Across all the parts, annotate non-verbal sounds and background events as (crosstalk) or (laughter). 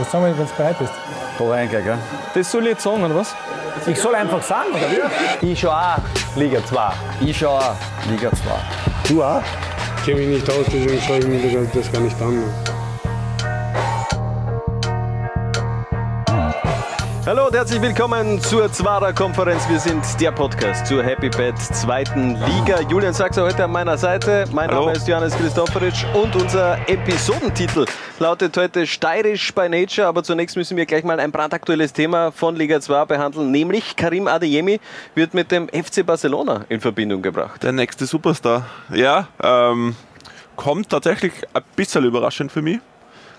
Was sagen wir, wenn du bereit bist? Da rein, gell? Das soll ich jetzt sagen, oder was? Ich soll einfach sagen, oder wie? Ich schau auch Liga 2. Ich schau auch Liga 2. Du auch? Ich kenne mich nicht aus, deswegen schaue ich mir das, das gar nicht an. Hallo und herzlich willkommen zur Zwarer Konferenz. Wir sind der Podcast zur Happy Bad zweiten Liga. Julian Sachser heute an meiner Seite. Mein Hallo. Name ist Johannes Christofferitsch und unser Episodentitel lautet heute Steirisch by Nature. Aber zunächst müssen wir gleich mal ein brandaktuelles Thema von Liga 2 behandeln, nämlich Karim Adeyemi wird mit dem FC Barcelona in Verbindung gebracht. Der nächste Superstar. Ja, ähm, kommt tatsächlich ein bisschen überraschend für mich.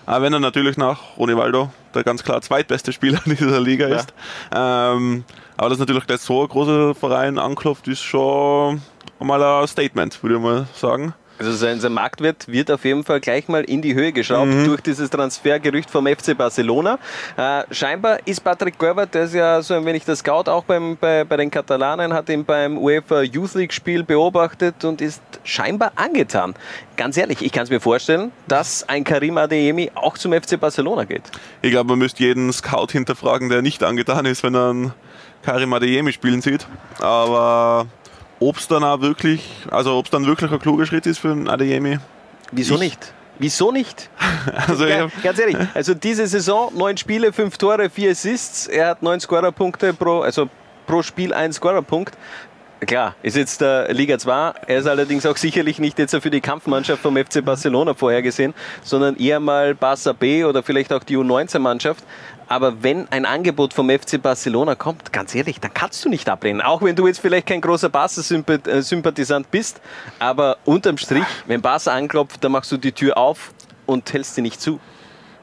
Auch wenn er natürlich nach Ronivaldo der ganz klar zweitbeste Spieler in (laughs) dieser Liga Ja. ist. Ähm, aber dass natürlich gleich so ein großer Verein anklopft, ist schon mal ein Statement, würde ich mal sagen. Also sein, sein Marktwert wird auf jeden Fall gleich mal in die Höhe geschraubt durch dieses Transfergerücht vom FC Barcelona. Äh, scheinbar ist Patrick Gorbert, der ist ja so ein wenig der Scout auch beim, bei, bei den Katalanen, hat ihn beim UEFA Youth League Spiel beobachtet und ist scheinbar angetan. Ganz ehrlich, ich kann es mir vorstellen, dass ein Karim Adeyemi auch zum FC Barcelona geht. Ich glaube, man müsste jeden Scout hinterfragen, der nicht angetan ist, wenn er einen Karim Adeyemi spielen sieht. Aber ob es dann auch wirklich, also ob es dann wirklich ein kluger Schritt ist für einen Adeyemi, Wieso Ich- nicht? Wieso nicht? (laughs) also Ja, ganz ehrlich, also diese Saison, neun Spiele, fünf Tore, vier Assists. Er hat neun Scorerpunkte pro, also pro Spiel ein Scorerpunkt. Klar, ist jetzt der Liga 2. Er ist allerdings auch sicherlich nicht jetzt für die Kampfmannschaft vom FC Barcelona vorhergesehen, sondern eher mal Barca B oder vielleicht auch die U19-Mannschaft. Aber wenn ein Angebot vom FC Barcelona kommt, ganz ehrlich, dann kannst du nicht ablehnen. Auch wenn du jetzt vielleicht kein großer Barca-Sympathisant bist. Aber unterm Strich, wenn Barca anklopft, dann machst du die Tür auf und hältst sie nicht zu.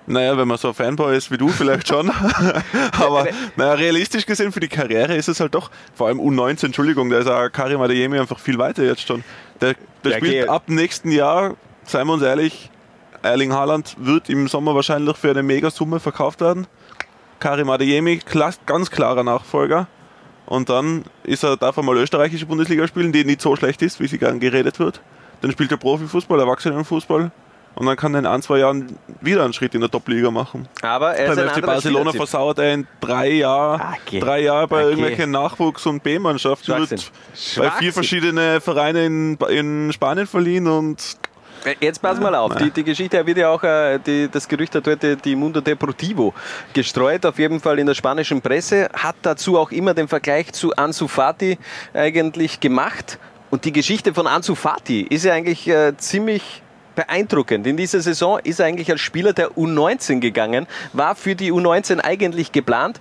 Naja, wenn man so ein Fanboy ist wie du, vielleicht schon. (laughs) Aber naja, realistisch gesehen für die Karriere ist es halt doch, vor allem U19, Entschuldigung, da ist auch Karim Adeyemi einfach viel weiter jetzt schon. Der, der Ja, spielt okay. ab nächsten Jahr, seien wir uns ehrlich, Erling Haaland wird im Sommer wahrscheinlich für eine Megasumme verkauft werden. Karim Adeyemi, ganz klarer Nachfolger. Und dann ist er, darf er mal österreichische Bundesliga spielen, die nicht so schlecht ist, wie sie gern geredet wird. Dann spielt er Profifußball, Erwachsenenfußball. Und dann kann er in ein, zwei Jahren wieder einen Schritt in der Top-Liga machen. Aber er ist Beim FC Barcelona versauert er in drei Jahren, Ah, okay. drei Jahre bei Okay. irgendwelchen Nachwuchs- und B-Mannschaften. Wird bei vier verschiedene Vereine in, in Spanien verliehen und Jetzt pass mal auf, die, die Geschichte wird ja auch, äh, die, das Gerücht hat heute die Mundo Deportivo gestreut, auf jeden Fall in der spanischen Presse, hat dazu auch immer den Vergleich zu Ansu Fati eigentlich gemacht. Und die Geschichte von Ansu Fati ist ja eigentlich äh, ziemlich beeindruckend. In dieser Saison ist er eigentlich als Spieler der U19 gegangen, war für die U19 eigentlich geplant.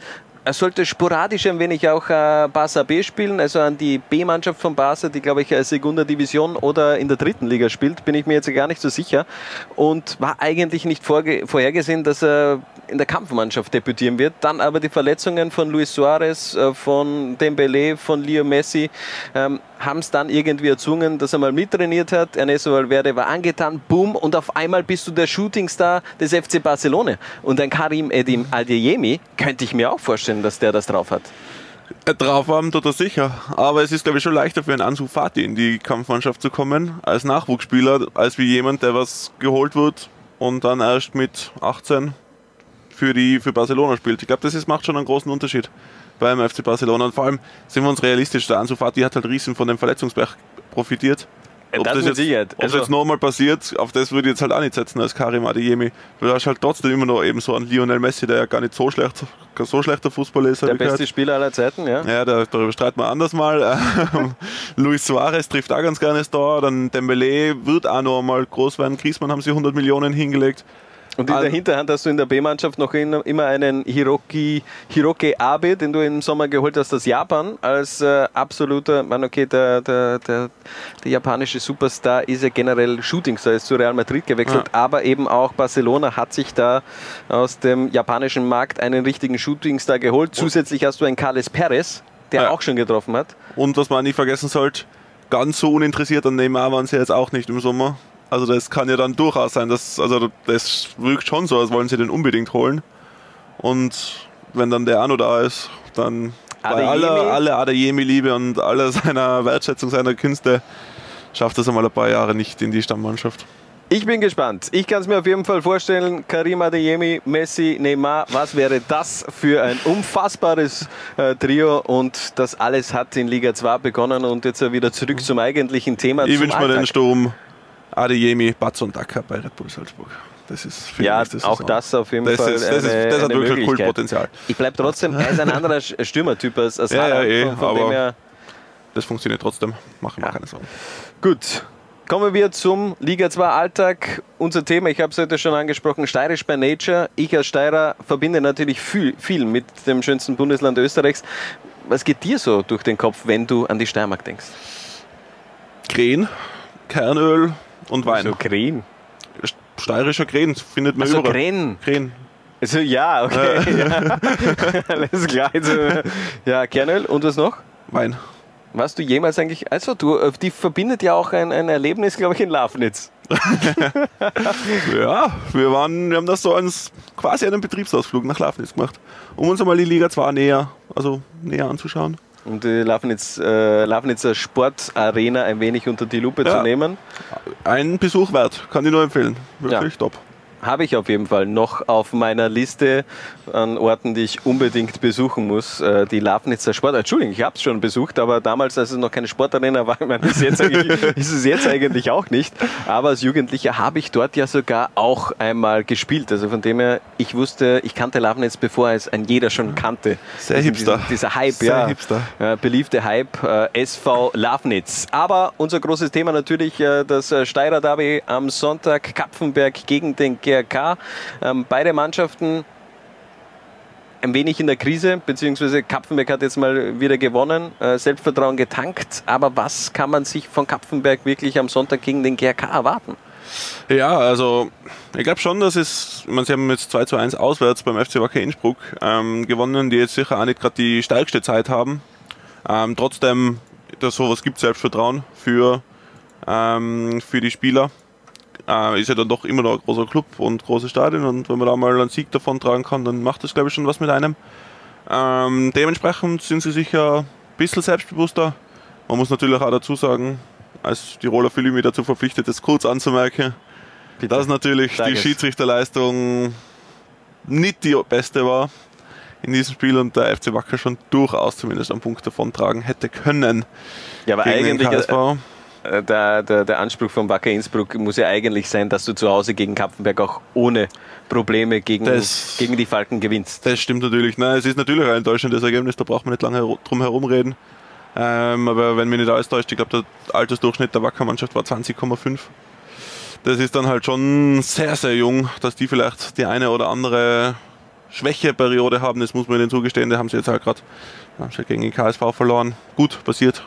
Er sollte sporadisch ein wenig auch äh, Barca B spielen, also an die B-Mannschaft von Barca, die glaube ich äh, Segunda Division oder in der dritten Liga spielt, bin ich mir jetzt gar nicht so sicher. Und war eigentlich nicht vorhergesehen, dass er in der Kampfmannschaft debütieren wird. Dann aber die Verletzungen von Luis Suarez, äh, von Dembele, von Leo Messi ähm, haben es dann irgendwie erzwungen, dass er mal mittrainiert hat. Ernesto Valverde war angetan, boom, und auf einmal bist du der Shootingstar des FC Barcelona. Und ein Karim Edim Adeyemi könnte ich mir auch vorstellen, dass der das drauf hat. äh, drauf haben tut er sicher. Aber es ist, glaube ich, schon leichter für einen Ansu Fati in die Kampfmannschaft zu kommen, als Nachwuchsspieler, als wie jemand, der was geholt wird und dann erst mit 18 für, die, für Barcelona spielt. Ich glaube, das ist, macht schon einen großen Unterschied beim FC Barcelona. Und vor allem sind wir uns realistisch, der Ansu Fati hat halt riesen von dem Verletzungsberg profitiert. Ja, das mit jetzt, Sicherheit. ob Also- das jetzt nochmal passiert, auf das würde ich jetzt halt auch nicht setzen als Karim Adeyemi. Du hast halt trotzdem immer noch eben so einen Lionel Messi, der ja gar nicht so schlecht, so schlechter Fußballer ist. Der ich gehört. beste Spieler aller Zeiten, ja. Ja, da, darüber streiten wir anders mal. (laughs) (laughs) Luis Suarez trifft auch ganz gerne das Tor. Dann Dembele wird auch noch einmal groß werden. Griezmann haben sie 100 Millionen hingelegt. Und in der An- Hinterhand hast du in der B-Mannschaft noch immer einen Hiroki, Hiroki Abe, den du im Sommer geholt hast aus Japan, als äh, absoluter, man okay, der, der, der, der japanische Superstar ist ja generell Shootingstar, ist zu Real Madrid gewechselt, aber eben auch Barcelona hat sich da aus dem japanischen Markt einen richtigen Shootingstar geholt. Zusätzlich hast du einen Carles Perez, der Ja. auch schon getroffen hat. Und was man nicht vergessen sollte, ganz so uninteressiert an Neymar waren sie jetzt auch nicht im Sommer. Also das kann ja dann durchaus sein, dass, also das wirkt schon so, als wollen sie den unbedingt holen. Und wenn dann der Ano da ist, dann bei Adeyemi? aller, aller Adeyemi-Liebe und aller (laughs) seiner Wertschätzung seiner Künste schafft das einmal ein paar Jahre nicht in die Stammmannschaft. Ich bin gespannt. Ich kann es mir auf jeden Fall vorstellen, Karim Adeyemi, Messi, Neymar, was wäre das für ein unfassbares äh, Trio und das alles hat in Liga 2 begonnen und jetzt wieder zurück zum eigentlichen Thema. Ich wünsche mir den Sturm Adeyemi, Batz und Dacker bei Red Bull Salzburg. Das ist für Ja, mich das auch das auf jeden das Fall Ist, das, ist, eine- das hat eine wirklich Möglichkeit. Cool-Potenzial. Ich bleibe trotzdem, er ist ein anderer (laughs) Stürmertyp als, als Ja, ja, eh, von, von dem aber- her Das funktioniert trotzdem. Machen wir Ja. keine Sorgen. Gut. Kommen wir zum Liga 2 Alltag. Unser Thema, ich habe es heute schon angesprochen, Steirisch by Nature. Ich als Steirer verbinde natürlich viel, viel mit dem schönsten Bundesland Österreichs. Was geht dir so durch den Kopf, wenn du an die Steiermark denkst? Krähen, Kernöl und Wein. So Krähen. Steirischer Krähen findet man Also überall. Krähen. Krähen. Also ja, okay. Ja. (laughs) Alles klar. Also, ja, Kernöl und was noch? Wein. Warst du jemals eigentlich, also du, äh, die verbindet ja auch ein, ein Erlebnis, glaube ich, in Lafnitz. (laughs) Ja, wir, waren, wir haben das so als quasi einen Betriebsausflug nach Lafnitz gemacht, um uns einmal die Liga 2 näher, also näher anzuschauen. Um die Lafnitz, äh, Lafnitzer Sportarena ein wenig unter die Lupe Ja. zu nehmen. Ein Besuch wert, kann ich nur empfehlen. Wirklich top. Habe ich auf jeden Fall noch auf meiner Liste an Orten, die ich unbedingt besuchen muss. Äh, die Lafnitzer Sport. Entschuldigung, ich habe es schon besucht, aber damals, als es noch keine Sportarena war, (laughs) ich meine, ist, jetzt ist es jetzt eigentlich auch nicht. Aber als Jugendlicher habe ich dort ja sogar auch einmal gespielt. Also von dem her, ich wusste, ich kannte Lafnitz, bevor es ein jeder schon kannte. Sehr Also hipster. Dieser, dieser Hype, Sehr ja. hipster. Äh, beliebte Hype äh, SV Lafnitz. Aber unser großes Thema natürlich äh, das Steirer Derby am Sonntag Kapfenberg gegen den GRK. Ähm, beide Mannschaften ein wenig in der Krise, beziehungsweise Kapfenberg hat jetzt mal wieder gewonnen, äh, Selbstvertrauen getankt. Aber was kann man sich von Kapfenberg wirklich am Sonntag gegen den GRK erwarten? Ja, also ich glaube schon, dass es, meine, sie haben jetzt 2 zu 1 auswärts beim FC Wacker Innsbruck ähm, gewonnen, die jetzt sicher auch nicht gerade die stärkste Zeit haben. Ähm, trotzdem, dass sowas gibt Selbstvertrauen für, ähm, für die Spieler. Äh, ist ja dann doch immer noch ein großer Club und große Stadien und wenn man da mal einen Sieg davon tragen kann, dann macht das glaube ich schon was mit einem. Ähm, dementsprechend sind sie sicher ein bisschen selbstbewusster. Man muss natürlich auch dazu sagen, als Tiroler fühle ich mich dazu verpflichtet, das kurz anzumerken, dass natürlich Sag die. Schiedsrichterleistung nicht die beste war in diesem Spiel und der FC Wacker schon durchaus zumindest einen Punkt davon tragen hätte können. Ja, aber gegen den eigentlich der, der, der Anspruch von Wacker Innsbruck muss ja eigentlich sein, dass du zu Hause gegen Kapfenberg auch ohne Probleme gegen, Das- gegen die Falken gewinnst. Das stimmt natürlich. Nein, es ist natürlich ein enttäuschendes Ergebnis, da braucht man nicht lange drum herum reden. Ähm, aber wenn mich nicht alles täuscht, ich glaube, der Altersdurchschnitt der Wacker-Mannschaft war 20,5. Das ist dann halt schon sehr, sehr jung, dass die vielleicht die eine oder andere Schwächeperiode haben, das muss man ihnen zugestehen. Da haben sie jetzt halt gerade gegen den KSV verloren. Gut, passiert.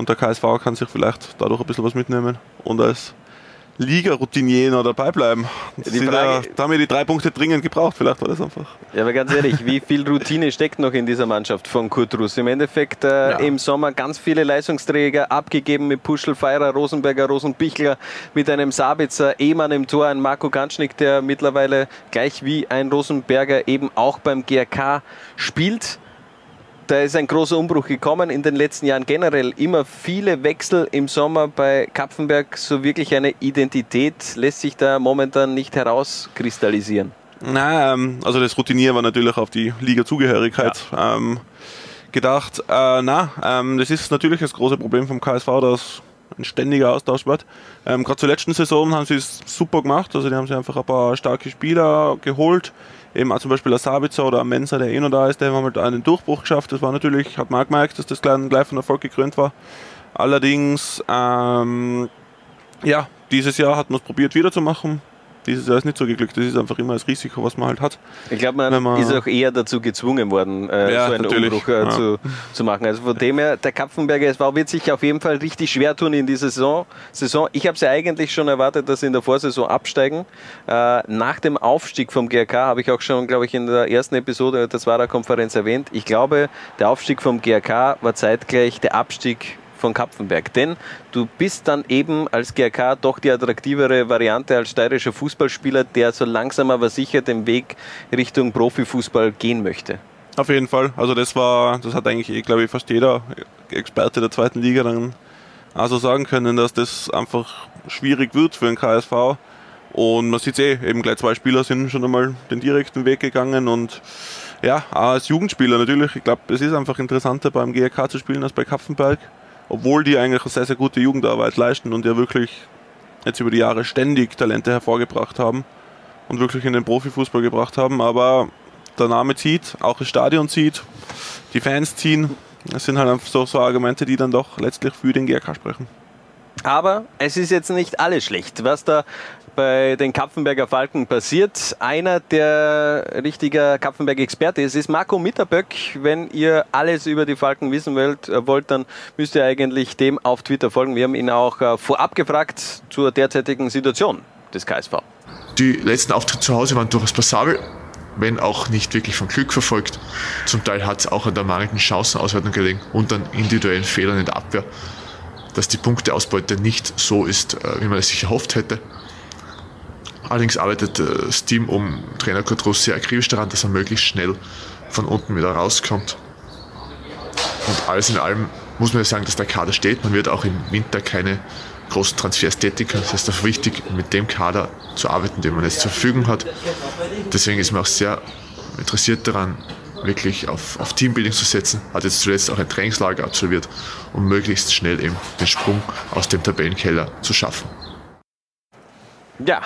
Und der KSV kann sich vielleicht dadurch ein bisschen was mitnehmen und als Liga-Routinier noch dabei bleiben. Die Die Frage- da, da haben wir die drei Punkte dringend gebraucht, vielleicht war das einfach. Ja, aber ganz ehrlich, wie viel Routine steckt noch in dieser Mannschaft von Kurt Russ? Im Endeffekt äh, Ja. im Sommer ganz viele Leistungsträger abgegeben mit Puschel, Feirer, Rosenberger, Rosenbichler, mit einem Sabitzer, Ehmann im Tor, ein Marco Ganschnick, der mittlerweile gleich wie ein Rosenberger eben auch beim GRK spielt. Da ist ein großer Umbruch gekommen in den letzten Jahren generell. Immer viele Wechsel im Sommer bei Kapfenberg. So wirklich eine Identität lässt sich da momentan nicht herauskristallisieren. Na, ähm, also das Routinier war natürlich auf die Liga-Zugehörigkeit ähm, gedacht. Äh, na, ähm, das ist natürlich das große Problem vom KSV, dass ein ständiger Austausch wird. Gerade zur letzten Saison haben sie es super gemacht. Also die haben sich einfach ein paar starke Spieler geholt. Eben auch zum Beispiel der Sabitzer oder Mensa, der eh noch da ist, der haben halt einen Durchbruch geschafft. Das war natürlich, hat man auch gemerkt, dass das gleich, von Erfolg gekrönt war. Allerdings, ähm, ja, dieses Jahr hat man es probiert wiederzumachen. Dieses Jahr ist nicht so geglückt. Das ist einfach immer das Risiko, was man halt hat. Ich glaube, man, man- ist auch eher dazu gezwungen worden, äh, Ja, so einen natürlich. Umbruch äh, Ja. zu, zu machen. Also von dem her, der Kapfenberger SV wird sich auf jeden Fall richtig schwer tun in dieser Saison. Saison. Ich habe es ja eigentlich schon erwartet, dass sie in der Vorsaison absteigen. Äh, nach dem Aufstieg vom GRK habe ich auch schon, glaube ich, in der ersten Episode der Zwarer Konferenz erwähnt. Ich glaube, der Aufstieg vom GRK war zeitgleich der Abstieg von Kapfenberg. Denn du bist dann eben als GRK doch die attraktivere Variante als steirischer Fußballspieler, der so langsam aber sicher den Weg Richtung Profifußball gehen möchte. Auf jeden Fall. Also das war, das hat eigentlich, eh, glaube ich, fast jeder Experte der zweiten Liga dann also sagen können, dass das einfach schwierig wird für den KSV. Und man sieht eh, eben gleich zwei Spieler sind schon einmal den direkten Weg gegangen und ja, als Jugendspieler natürlich. Ich glaube, es ist einfach interessanter beim GRK zu spielen als bei Kapfenberg, obwohl die eigentlich eine sehr, sehr gute Jugendarbeit leisten und ja wirklich jetzt über die Jahre ständig Talente hervorgebracht haben und wirklich in den Profifußball gebracht haben. Aber der Name zieht, auch das Stadion zieht, die Fans ziehen. Das sind halt so, so Argumente, die dann doch letztlich für den GRK sprechen. Aber es ist jetzt nicht alles schlecht, was da bei den Kapfenberger Falken passiert. Einer, der richtiger Kapfenberg-Experte ist, ist Marco Mitterböck. Wenn ihr alles über die Falken wissen wollt, äh, wollt, dann müsst ihr eigentlich dem auf Twitter folgen. Wir haben ihn auch äh, vorab gefragt zur derzeitigen Situation des KSV. Die letzten Auftritte zu Hause waren durchaus passabel, wenn auch nicht wirklich von Glück verfolgt. Zum Teil hat es auch an der mangelnden Chancenauswertung gelegen und an individuellen Fehlern in der Abwehr dass die Punkteausbeute nicht so ist, äh, wie man es sich erhofft hätte. Allerdings arbeitet äh, das Team um Trainer Kurt sehr akribisch daran, dass er möglichst schnell von unten wieder rauskommt. Und alles in allem muss man ja sagen, dass der Kader steht. Man wird auch im Winter keine großen Transfers tätigen. Das heißt, auch wichtig, mit dem Kader zu arbeiten, den man jetzt zur Verfügung hat. Deswegen ist man auch sehr interessiert daran, wirklich auf, auf Teambuilding zu setzen. Hat jetzt zuletzt auch ein Trainingslager absolviert, um möglichst schnell eben den Sprung aus dem Tabellenkeller zu schaffen. Ja,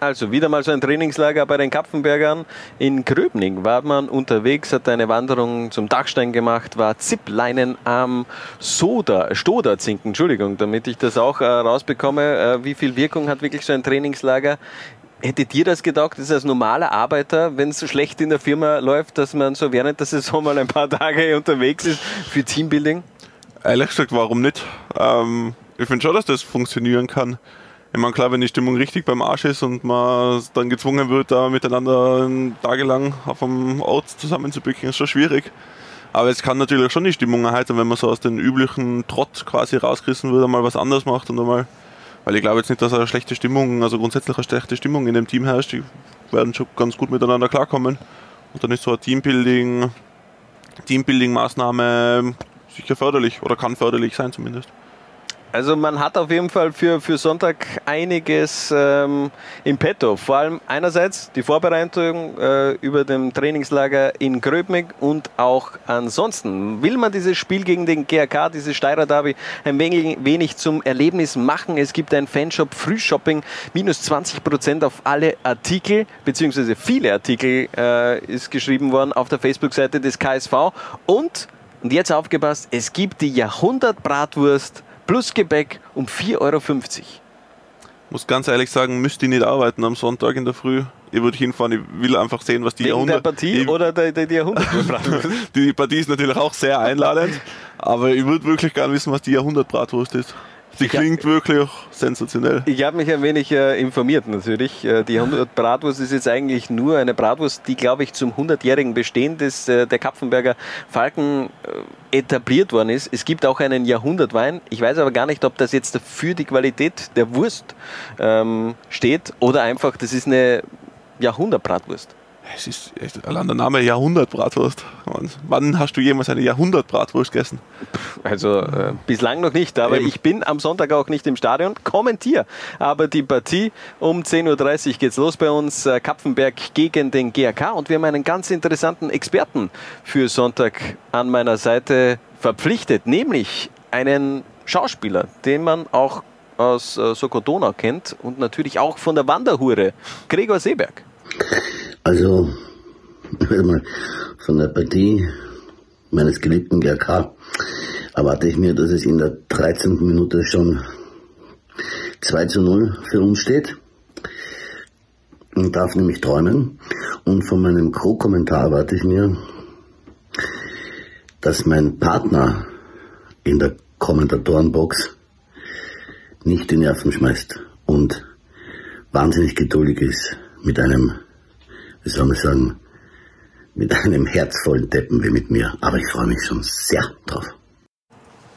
also wieder mal so ein Trainingslager bei den Kapfenbergern. In Gröbning war man unterwegs, hat eine Wanderung zum Dachstein gemacht, war Zipleinen am Soda, Stoderzinken, Entschuldigung, damit ich das auch äh, rausbekomme. Äh, wie viel Wirkung hat wirklich so ein Trainingslager? Hättet ihr das gedacht, dass als normaler Arbeiter, wenn es so schlecht in der Firma läuft, dass man so während der Saison mal ein paar Tage (laughs) unterwegs ist für Teambuilding? Ehrlich gesagt, warum nicht? Ähm, ich finde schon, dass das funktionieren kann. Ich meine, klar, wenn die Stimmung richtig beim Arsch ist und man dann gezwungen wird, da miteinander tagelang auf einem Ort zusammenzubücken, ist schon schwierig. Aber es kann natürlich schon die Stimmung erheitern, wenn man so aus dem üblichen Trott quasi rausgerissen wird, einmal was anderes macht und einmal weil ich glaube jetzt nicht, dass eine schlechte Stimmung, also grundsätzlich eine schlechte Stimmung in dem Team herrscht. Die werden schon ganz gut miteinander klarkommen. Und dann ist so eine Teambuilding, Teambuilding-Maßnahme sicher förderlich oder kann förderlich sein zumindest. Also man hat auf jeden Fall für, für Sonntag einiges ähm, im Petto. Vor allem einerseits die Vorbereitung äh, über dem Trainingslager in Gröbmig und auch ansonsten. Will man dieses Spiel gegen den GRK, dieses Steirer Derby, ein wenig, wenig zum Erlebnis machen? Es gibt ein Fanshop Frühshopping, minus 20 Prozent auf alle Artikel, beziehungsweise viele Artikel äh, ist geschrieben worden auf der Facebook-Seite des KSV. Und, und jetzt aufgepasst, es gibt die Jahrhundert-Bratwurst plus Gebäck um 4,50 Euro. Muss ganz ehrlich sagen, müsste ich nicht arbeiten am Sonntag in der Früh. Ich würde hinfahren, ich will einfach sehen, was die Wegen Jahrhundert... der Partie ich, oder der, der, der Jahrhundert (laughs) Die Partie ist natürlich auch sehr einladend, aber ich würde wirklich gerne wissen, was die Jahrhundertbratwurst ist. Die klingt wirklich sensationell. Ich habe mich ein wenig äh, informiert natürlich. Äh, die 100 Bratwurst ist jetzt eigentlich nur eine Bratwurst, die, glaube ich, zum 100-jährigen Bestehen des, äh, der Kapfenberger Falken äh, etabliert worden ist. Es gibt auch einen Jahrhundertwein. Ich weiß aber gar nicht, ob das jetzt für die Qualität der Wurst ähm, steht oder einfach, das ist eine Jahrhundertbratwurst. Es ist echt allein der Name Jahrhundertbratwurst. Wann hast du jemals eine Jahrhundertbratwurst gegessen? Also äh, bislang noch nicht, aber Eben. ich bin am Sonntag auch nicht im Stadion. Kommentier. Aber die Partie um 10.30 Uhr geht's los bei uns. Äh, Kapfenberg gegen den GRK. Und wir haben einen ganz interessanten Experten für Sonntag an meiner Seite verpflichtet, nämlich einen Schauspieler, den man auch aus äh, Sokodonau kennt und natürlich auch von der Wanderhure, Gregor Seeberg. Also, (laughs) von der Partie meines geliebten GRK erwarte ich mir, dass es in der 13. Minute schon 2 zu 0 für uns steht. Und darf nämlich träumen. Und von meinem Co-Kommentar erwarte ich mir, dass mein Partner in der Kommentatorenbox nicht die Nerven schmeißt und wahnsinnig geduldig ist mit einem wie soll man sagen, mit einem herzvollen Deppen wie mit mir. Aber ich freue mich schon sehr drauf.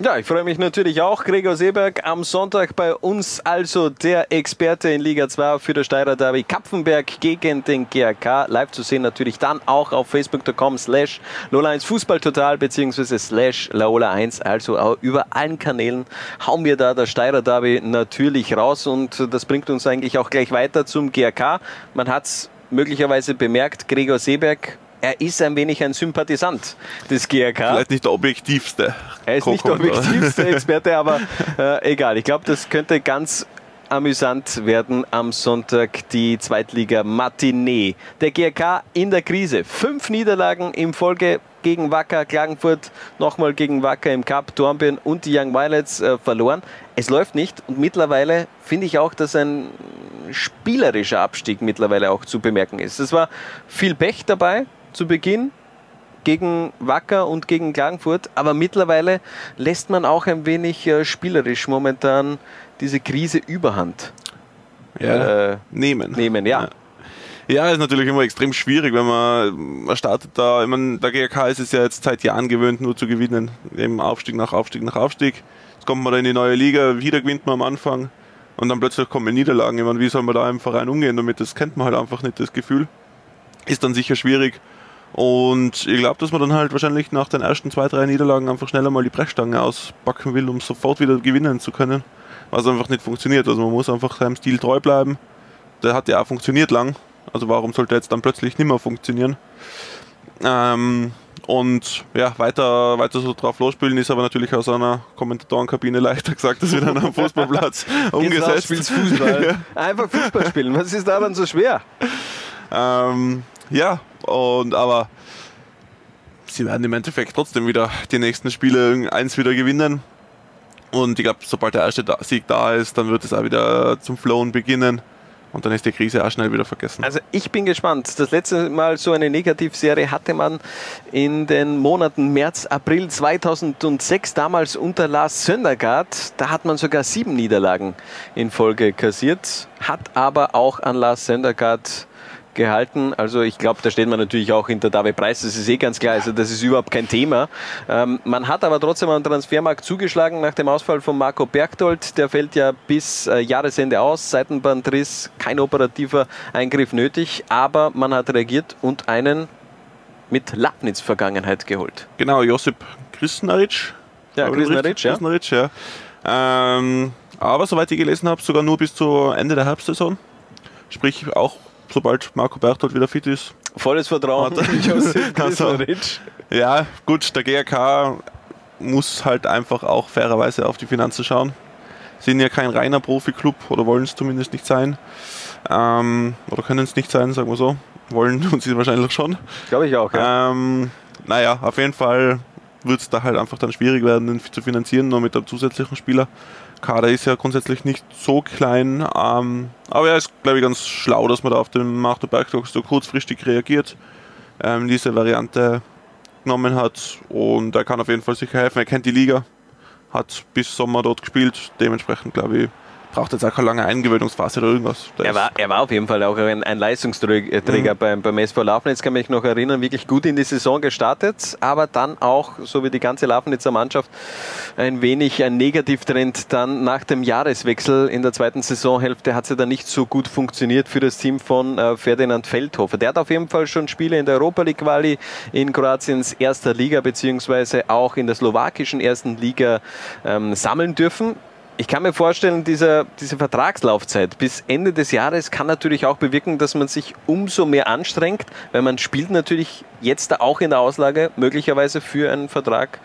Ja, ich freue mich natürlich auch. Gregor Seeberg am Sonntag bei uns, also der Experte in Liga 2 für das Steirer Derby Kapfenberg gegen den GRK. Live zu sehen natürlich dann auch auf facebook.com slash Lola1 Fußballtotal beziehungsweise slash Laola1. Also über allen Kanälen hauen wir da das Steirer Derby natürlich raus und das bringt uns eigentlich auch gleich weiter zum GRK. Man hat es möglicherweise bemerkt, Gregor Seeberg er ist ein wenig ein Sympathisant des GRK. Vielleicht nicht der objektivste. Er ist nicht der objektivste (laughs) Experte, aber äh, egal. Ich glaube, das könnte ganz amüsant werden am Sonntag die Zweitliga Matinee. Der GRK in der Krise. Fünf Niederlagen in Folge gegen Wacker, Klagenfurt, nochmal gegen Wacker im Cup, Dornbirn und die Young Violets äh, verloren. Es läuft nicht und mittlerweile finde ich auch, dass ein spielerischer Abstieg mittlerweile auch zu bemerken ist. Es war viel Pech dabei, zu Beginn gegen Wacker und gegen Klagenfurt, aber mittlerweile lässt man auch ein wenig äh, spielerisch momentan diese Krise überhand ja, äh, nehmen. nehmen ja. ja. Ja, ist natürlich immer extrem schwierig, wenn man, man startet da, ich meine, der GRK ist es ja jetzt seit Jahren gewöhnt, nur zu gewinnen. Eben Aufstieg nach Aufstieg nach Aufstieg. Jetzt kommt man da in die neue Liga, wieder gewinnt man am Anfang und dann plötzlich kommen Niederlagen. Ich meine, wie soll man da im Verein umgehen damit? Das kennt man halt einfach nicht, das Gefühl. Ist dann sicher schwierig. Und ich glaube, dass man dann halt wahrscheinlich nach den ersten zwei, drei Niederlagen einfach schneller mal die Brechstange auspacken will, um sofort wieder gewinnen zu können. Was einfach nicht funktioniert. Also man muss einfach seinem Stil treu bleiben. Der hat ja auch funktioniert lang. Also warum sollte jetzt dann plötzlich nicht mehr funktionieren? Ähm, und ja, weiter, weiter so drauf losspielen ist aber natürlich aus einer Kommentatorenkabine leichter gesagt, als wieder an einem Fußballplatz (laughs) umgesetzt. Raus, Fußball. (laughs) ja. Einfach Fußball spielen. Was ist daran so schwer? Ähm, ja, und aber sie werden im Endeffekt trotzdem wieder die nächsten Spiele eins wieder gewinnen. Und ich glaube, sobald der erste Sieg da ist, dann wird es auch wieder zum Flowen beginnen. Und dann ist die Krise auch schnell wieder vergessen. Also ich bin gespannt. Das letzte Mal so eine Negativserie hatte man in den Monaten März, April 2006, damals unter Lars Söndergaard. Da hat man sogar sieben Niederlagen in Folge kassiert, hat aber auch an Lars Söndergaard gehalten. Also ich glaube, da steht man natürlich auch hinter David Preis, das ist eh ganz klar, also das ist überhaupt kein Thema. Ähm, man hat aber trotzdem am Transfermarkt zugeschlagen nach dem Ausfall von Marco Bergdold. Der fällt ja bis äh, Jahresende aus, Seitenbandriss, kein operativer Eingriff nötig, aber man hat reagiert und einen mit Lapnitz-Vergangenheit geholt. Genau, Josip Krisnaric. Ja, Krisnaric, ja. Krisnaric, ja. Ähm, aber soweit ich gelesen habe, sogar nur bis zu Ende der Herbstsaison. Sprich auch sobald Marco Berthold wieder fit ist. Volles Vertrauen (laughs) (laughs) also, Ja, gut, der GRK muss halt einfach auch fairerweise auf die Finanzen schauen. Sind ja kein reiner Profi-Club oder wollen es zumindest nicht sein. Ähm, oder können es nicht sein, sagen wir so. Wollen (laughs) tun sie wahrscheinlich schon. Glaube ich auch, ja. Ähm, naja, auf jeden Fall wird es da halt einfach dann schwierig werden, ihn zu finanzieren, nur mit einem zusätzlichen Spieler. Kader ist ja grundsätzlich nicht so klein, ähm, aber er ist, glaube ich, ganz schlau, dass man da auf den Marto Bergtag so kurzfristig reagiert, ähm, diese Variante genommen hat und er kann auf jeden Fall sicher helfen. Er kennt die Liga, hat bis Sommer dort gespielt, dementsprechend glaube ich, braucht jetzt auch keine lange Eingewöhnungsphase oder irgendwas. Er war, er war auf jeden Fall auch ein, ein Leistungsträger mhm. beim, beim SV Lafnitz, kann mich noch erinnern, wirklich gut in die Saison gestartet, aber dann auch, so wie die ganze Lafnitzer Mannschaft, ein wenig ein Negativtrend dann nach dem Jahreswechsel in der zweiten Saisonhälfte hat sie dann nicht so gut funktioniert für das Team von äh, Ferdinand Feldhofer. Der hat auf jeden Fall schon Spiele in der Europa League Quali in Kroatiens erster Liga beziehungsweise auch in der slowakischen ersten Liga ähm, sammeln dürfen. Ich kann mir vorstellen, diese, diese Vertragslaufzeit bis Ende des Jahres kann natürlich auch bewirken, dass man sich umso mehr anstrengt, weil man spielt natürlich jetzt auch in der Auslage möglicherweise für einen Vertrag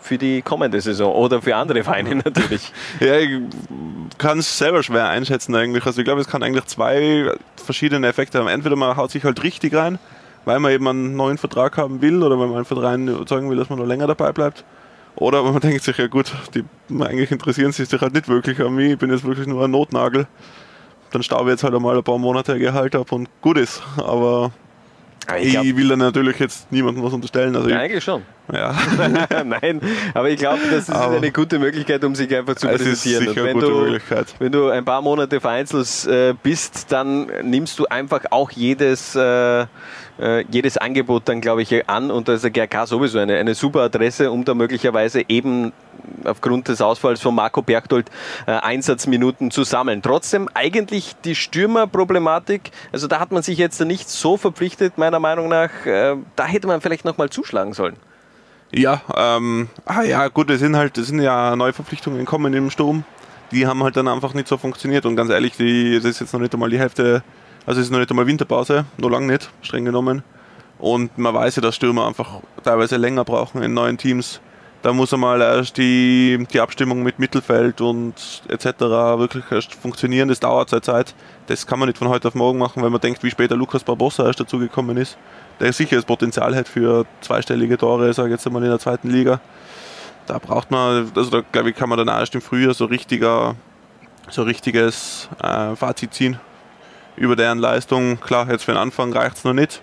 für die kommende Saison oder für andere Vereine (laughs) natürlich. ja, ich kann es selber schwer einschätzen eigentlich. Also ich glaube, es kann eigentlich zwei verschiedene Effekte haben. Entweder man haut sich halt richtig rein, weil man eben einen neuen Vertrag haben will oder weil man einen Vertrag überzeugen will, dass man noch länger dabei bleibt. Oder man denkt sich, ja gut, die eigentlich interessieren sich halt nicht wirklich an mich, ich bin jetzt wirklich nur ein Notnagel. Dann staube ich jetzt halt einmal ein paar Monate Gehalt ab und gut ist. Aber ich, ich, will dann natürlich jetzt niemandem was unterstellen. Also ja, eigentlich schon. Ja. (laughs) Nein, aber ich glaube, das ist aber eine gute Möglichkeit, um sich einfach zu präsentieren. Ist sicher wenn, eine gute du, Möglichkeit. wenn du ein paar Monate vereinzelt äh, bist, dann nimmst du einfach auch jedes äh, äh, jedes Angebot dann, glaube ich, an und da ist der GRK sowieso eine, eine super Adresse, um da möglicherweise eben aufgrund des Ausfalls von Marco Berchtold äh, Einsatzminuten zu sammeln. Trotzdem eigentlich die Stürmerproblematik, also da hat man sich jetzt nicht so verpflichtet, meiner Meinung nach, äh, da hätte man vielleicht nochmal zuschlagen sollen. Ja, ähm, ah ja, gut, es sind halt, es sind ja Neuverpflichtungen gekommen im Sturm. Die haben halt dann einfach nicht so funktioniert und ganz ehrlich, die, das ist jetzt noch nicht einmal die Hälfte, also es ist noch nicht einmal Winterpause, noch lange nicht, streng genommen. Und man weiß ja, dass Stürmer einfach teilweise länger brauchen in neuen Teams. Da muss einmal erst die, die Abstimmung mit Mittelfeld und etc. wirklich erst funktionieren. Das dauert seit Zeit. Das kann man nicht von heute auf morgen machen, wenn man denkt, wie später Lukas Barbosa erst dazugekommen ist. Der sicher das Potenzial hat für zweistellige Tore, sage ich jetzt einmal in der zweiten Liga. Da braucht man, also da glaube ich, kann man dann erst im Frühjahr so richtiger, so richtiges äh, Fazit ziehen über deren Leistung. Klar, jetzt für den Anfang reicht es noch nicht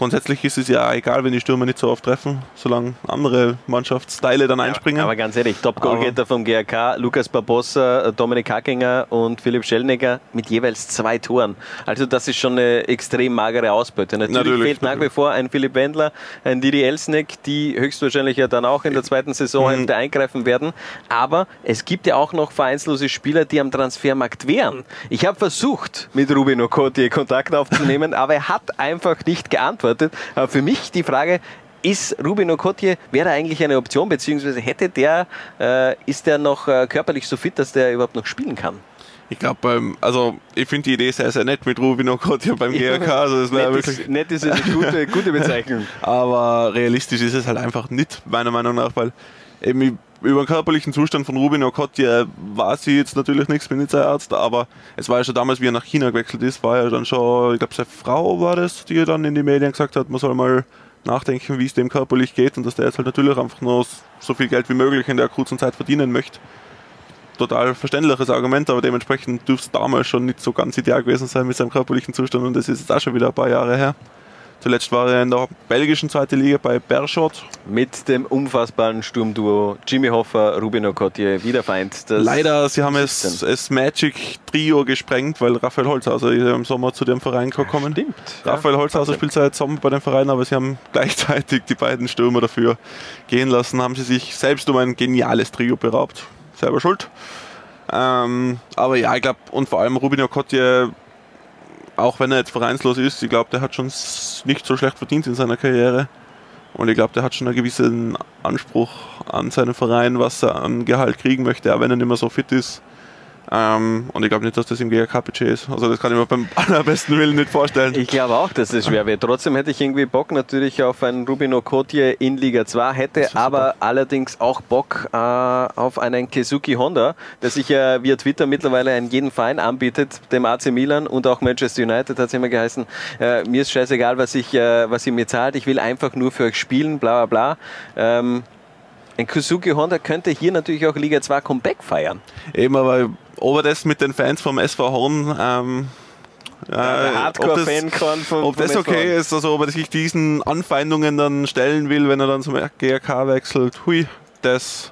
grundsätzlich ist es ja egal, wenn die Stürmer nicht so oft treffen, solange andere Mannschaftsteile dann einspringen. Ja, aber ganz ehrlich, Top-Goalgetter vom GRK, Lukas Barbossa, Dominik Hackinger und Philipp Schellnegger mit jeweils zwei Toren. Also das ist schon eine extrem magere Ausbeute. Natürlich, natürlich fehlt nach wie vor ein Philipp Wendler, ein Didi Elsneck, die höchstwahrscheinlich ja dann auch in der zweiten Saisonhälfte mhm. eingreifen werden. Aber es gibt ja auch noch vereinslose Spieler, die am Transfermarkt wären. Ich habe versucht, mit Rubin Okoti Kontakt aufzunehmen, (laughs) aber er hat einfach nicht geantwortet beantwortet. Aber für mich die Frage, ist Rubin Okotje, wäre eigentlich eine Option, beziehungsweise hätte der, äh, ist der noch äh, körperlich so fit, dass der überhaupt noch spielen kann? Ich glaube, also ich finde die Idee sehr, sehr nett mit Rubin Okotje beim (laughs) GRK. Also das nett, wirklich ist, nett ist eine gute, gute (laughs) Bezeichnung. Aber realistisch ist es halt einfach nicht, meiner Meinung nach, weil eben über den körperlichen Zustand von Rubin Okotje weiß ich jetzt natürlich nichts, bin nicht sein Arzt, aber es war ja schon damals, wie er nach China gewechselt ist, war ja dann schon, ich glaube, seine Frau war das, die dann in die Medien gesagt hat, man soll mal nachdenken, wie es dem körperlich geht und dass der jetzt halt natürlich einfach nur so viel Geld wie möglich in der kurzen Zeit verdienen möchte. Total verständliches Argument, aber dementsprechend dürfte es damals schon nicht so ganz ideal gewesen sein mit seinem körperlichen Zustand und das ist jetzt auch schon wieder ein paar Jahre her. Zuletzt war er in der belgischen zweiten Liga bei Berschot. Mit dem unfassbaren Sturmduo Jimmy Hoffer, Rubin Okotje, wieder Feind. Leider, sie haben es, das Magic-Trio gesprengt, weil Raphael Holzhauser ist im Sommer zu dem Verein gekommen. Stimmt. Raphael Holzhauser spielt seit Sommer bei dem Verein, aber sie haben (laughs) gleichzeitig die beiden Stürmer dafür gehen lassen. Haben sie sich selbst um ein geniales Trio beraubt. Selber schuld. Ähm, aber ja, ich glaube, und vor allem Rubin Okotje auch wenn er jetzt vereinslos ist, ich glaube, der hat schon nicht so schlecht verdient in seiner Karriere. Und ich glaube, der hat schon einen gewissen Anspruch an seinen Verein, was er an Gehalt kriegen möchte, auch wenn er nicht mehr so fit ist. Ähm, und ich glaube nicht, dass das im GRK-Budget ist. Also das kann ich mir beim (laughs) allerbesten Willen nicht vorstellen. Ich glaube auch, dass es schwer wird. Trotzdem hätte ich irgendwie Bock natürlich auf einen Rubino Okotje in Liga 2, hätte aber allerdings auch Bock äh, auf einen Kesuki Honda, der sich ja via Twitter mittlerweile an jeden Verein anbietet, dem AC Milan und auch Manchester United hat es immer geheißen, äh, mir ist scheißegal, was, ich, äh, was ihr mir zahlt, ich will einfach nur für euch spielen, bla bla bla. Ähm, ein Kuzuki Honda könnte hier natürlich auch Liga 2 Comeback feiern. Eben, aber ob er das mit den Fans vom SV Horn ähm, äh, Hardcore-Fan vom Ob das okay ist, also ob er sich diesen Anfeindungen dann stellen will, wenn er dann zum GRK wechselt, hui, das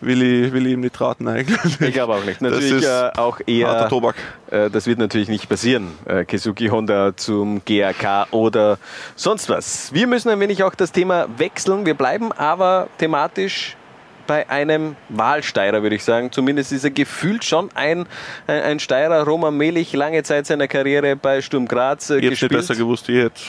will ich, will ich ihm nicht raten eigentlich. Ich glaube auch nicht. Natürlich äh, auch eher. Tobak. Äh, das wird natürlich nicht passieren. Äh, Kesuki Honda zum GRK oder sonst was. Wir müssen ein wenig auch das Thema wechseln. Wir bleiben aber thematisch bei einem Wahlsteirer, würde ich sagen. Zumindest ist er gefühlt schon ein, ein Steirer. Roman Melich, lange Zeit seiner Karriere bei Sturm Graz äh, ich gespielt. Ich besser gewusst, ich hätte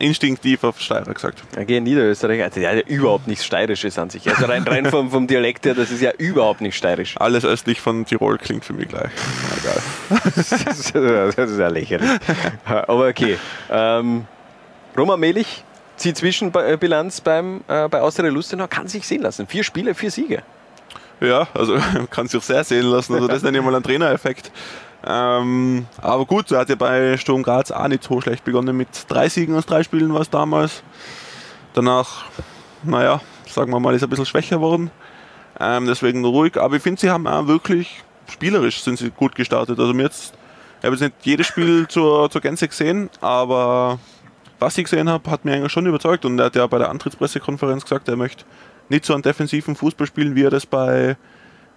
instinktiv auf Steirer gesagt. Ja, gehen Niederösterreich, also ja, überhaupt nichts Steirisches an sich. Also rein, rein vom, vom Dialekt her, das ist ja überhaupt nicht steirisch. Alles östlich von Tirol klingt für mich gleich. Egal. (laughs) das ist ja lächerlich. Aber okay. Ähm, Roman Melich, Zwischenbilanz beim, äh, bei Austria Lustenau kann sich sehen lassen. Vier Spiele, vier Siege. Ja, also (laughs) kann sich auch sehr sehen lassen. Also das nenne ich mal einen Trainereffekt. Ähm, aber gut, er hat ja bei Sturm Graz auch nicht so schlecht begonnen mit drei Siegen aus drei Spielen war es damals. Danach, naja, sagen wir mal, ist er ein bisschen schwächer geworden. Ähm, deswegen ruhig. Aber ich finde, sie haben auch wirklich spielerisch sind sie gut gestartet. Also mir jetzt, ich habe jetzt nicht jedes Spiel zur, zur Gänze gesehen, aber was ich gesehen habe, hat mir eigentlich schon überzeugt. Und er hat ja bei der Antrittspressekonferenz gesagt, er möchte nicht so einen defensiven Fußball spielen, wie er das bei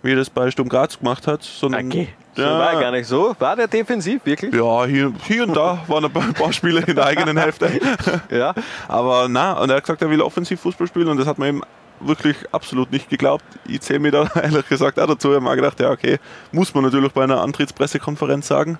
wie er das bei Sturm Graz gemacht hat, sondern Okay. So war gar nicht so. War der defensiv, wirklich? ja, hier, hier und da waren ein paar, ein paar Spiele in der eigenen Hälfte. (laughs) Ja. Aber na, und er hat gesagt, er will offensiv Fußball spielen und das hat man ihm wirklich absolut nicht geglaubt. Ich zähle mir da ehrlich gesagt auch dazu. Ich habe mir gedacht, ja, okay, muss man natürlich bei einer Antrittspressekonferenz sagen.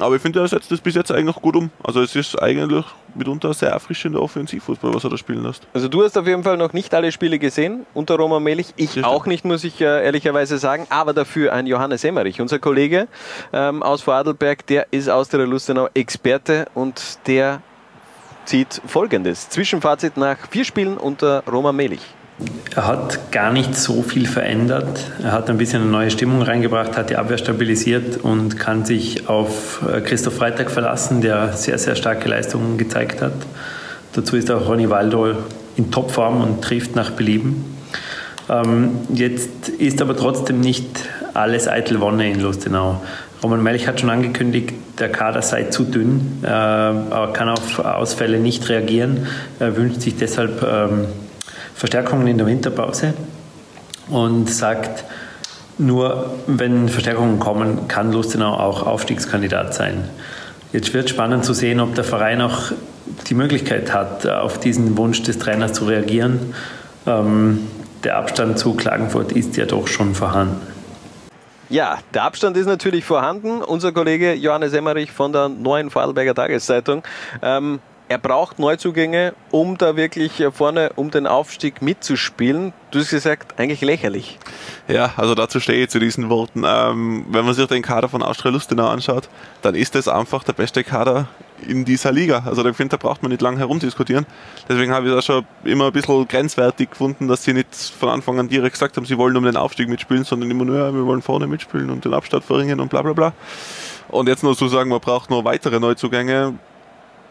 Aber ich finde, er setzt das bis jetzt eigentlich gut um. Also es ist eigentlich mitunter sehr erfrischender Offensivfußball, was er da spielen lässt. Also du hast auf jeden Fall noch nicht alle Spiele gesehen unter Roman Melich. Ich Sicher. auch nicht, muss ich äh, ehrlicherweise sagen. Aber dafür ein Johannes Emmerich, unser Kollege ähm, aus Vorarlberg, der ist aus der Lustenau Experte und der zieht folgendes. Zwischenfazit nach vier Spielen unter Roman Melich. Er hat gar nicht so viel verändert. Er hat ein bisschen eine neue Stimmung reingebracht, hat die Abwehr stabilisiert und kann sich auf äh, Christoph Freitag verlassen, der sehr, sehr starke Leistungen gezeigt hat. Dazu ist auch Ronny Waldo in Topform und trifft nach Belieben. Ähm, jetzt ist aber trotzdem nicht alles eitel Wonne in Lustenau. Roman Melch hat schon angekündigt, der Kader sei zu dünn, äh, kann auf Ausfälle nicht reagieren. Er wünscht sich deshalb ähm, Verstärkungen in der Winterpause und sagt, nur wenn Verstärkungen kommen, kann Lustenau auch Aufstiegskandidat sein. Jetzt wird spannend zu sehen, ob der Verein auch die Möglichkeit hat, auf diesen Wunsch des Trainers zu reagieren. Ähm, der Abstand zu Klagenfurt ist ja doch schon vorhanden. Ja, der Abstand ist natürlich vorhanden. Unser Kollege Johannes Emmerich von der Neuen Vorarlberger Tageszeitung. Ähm, er braucht Neuzugänge, um da wirklich äh, vorne um den Aufstieg mitzuspielen. Du hast gesagt, eigentlich lächerlich. Ja, also dazu stehe ich zu diesen Worten. Ähm, wenn man sich den Kader von Austria Lustenau anschaut, dann ist das einfach der beste Kader in dieser Liga. Also ich finde, da braucht man nicht lange herumdiskutieren. Deswegen habe ich das schon immer ein bisschen grenzwertig gefunden, dass sie nicht von Anfang an direkt gesagt haben, sie wollen um den Aufstieg mitspielen, sondern immer nur, ja, wir wollen vorne mitspielen und den Abstand verringern und bla bla bla. Und jetzt nur zu sagen, man braucht noch weitere Neuzugänge,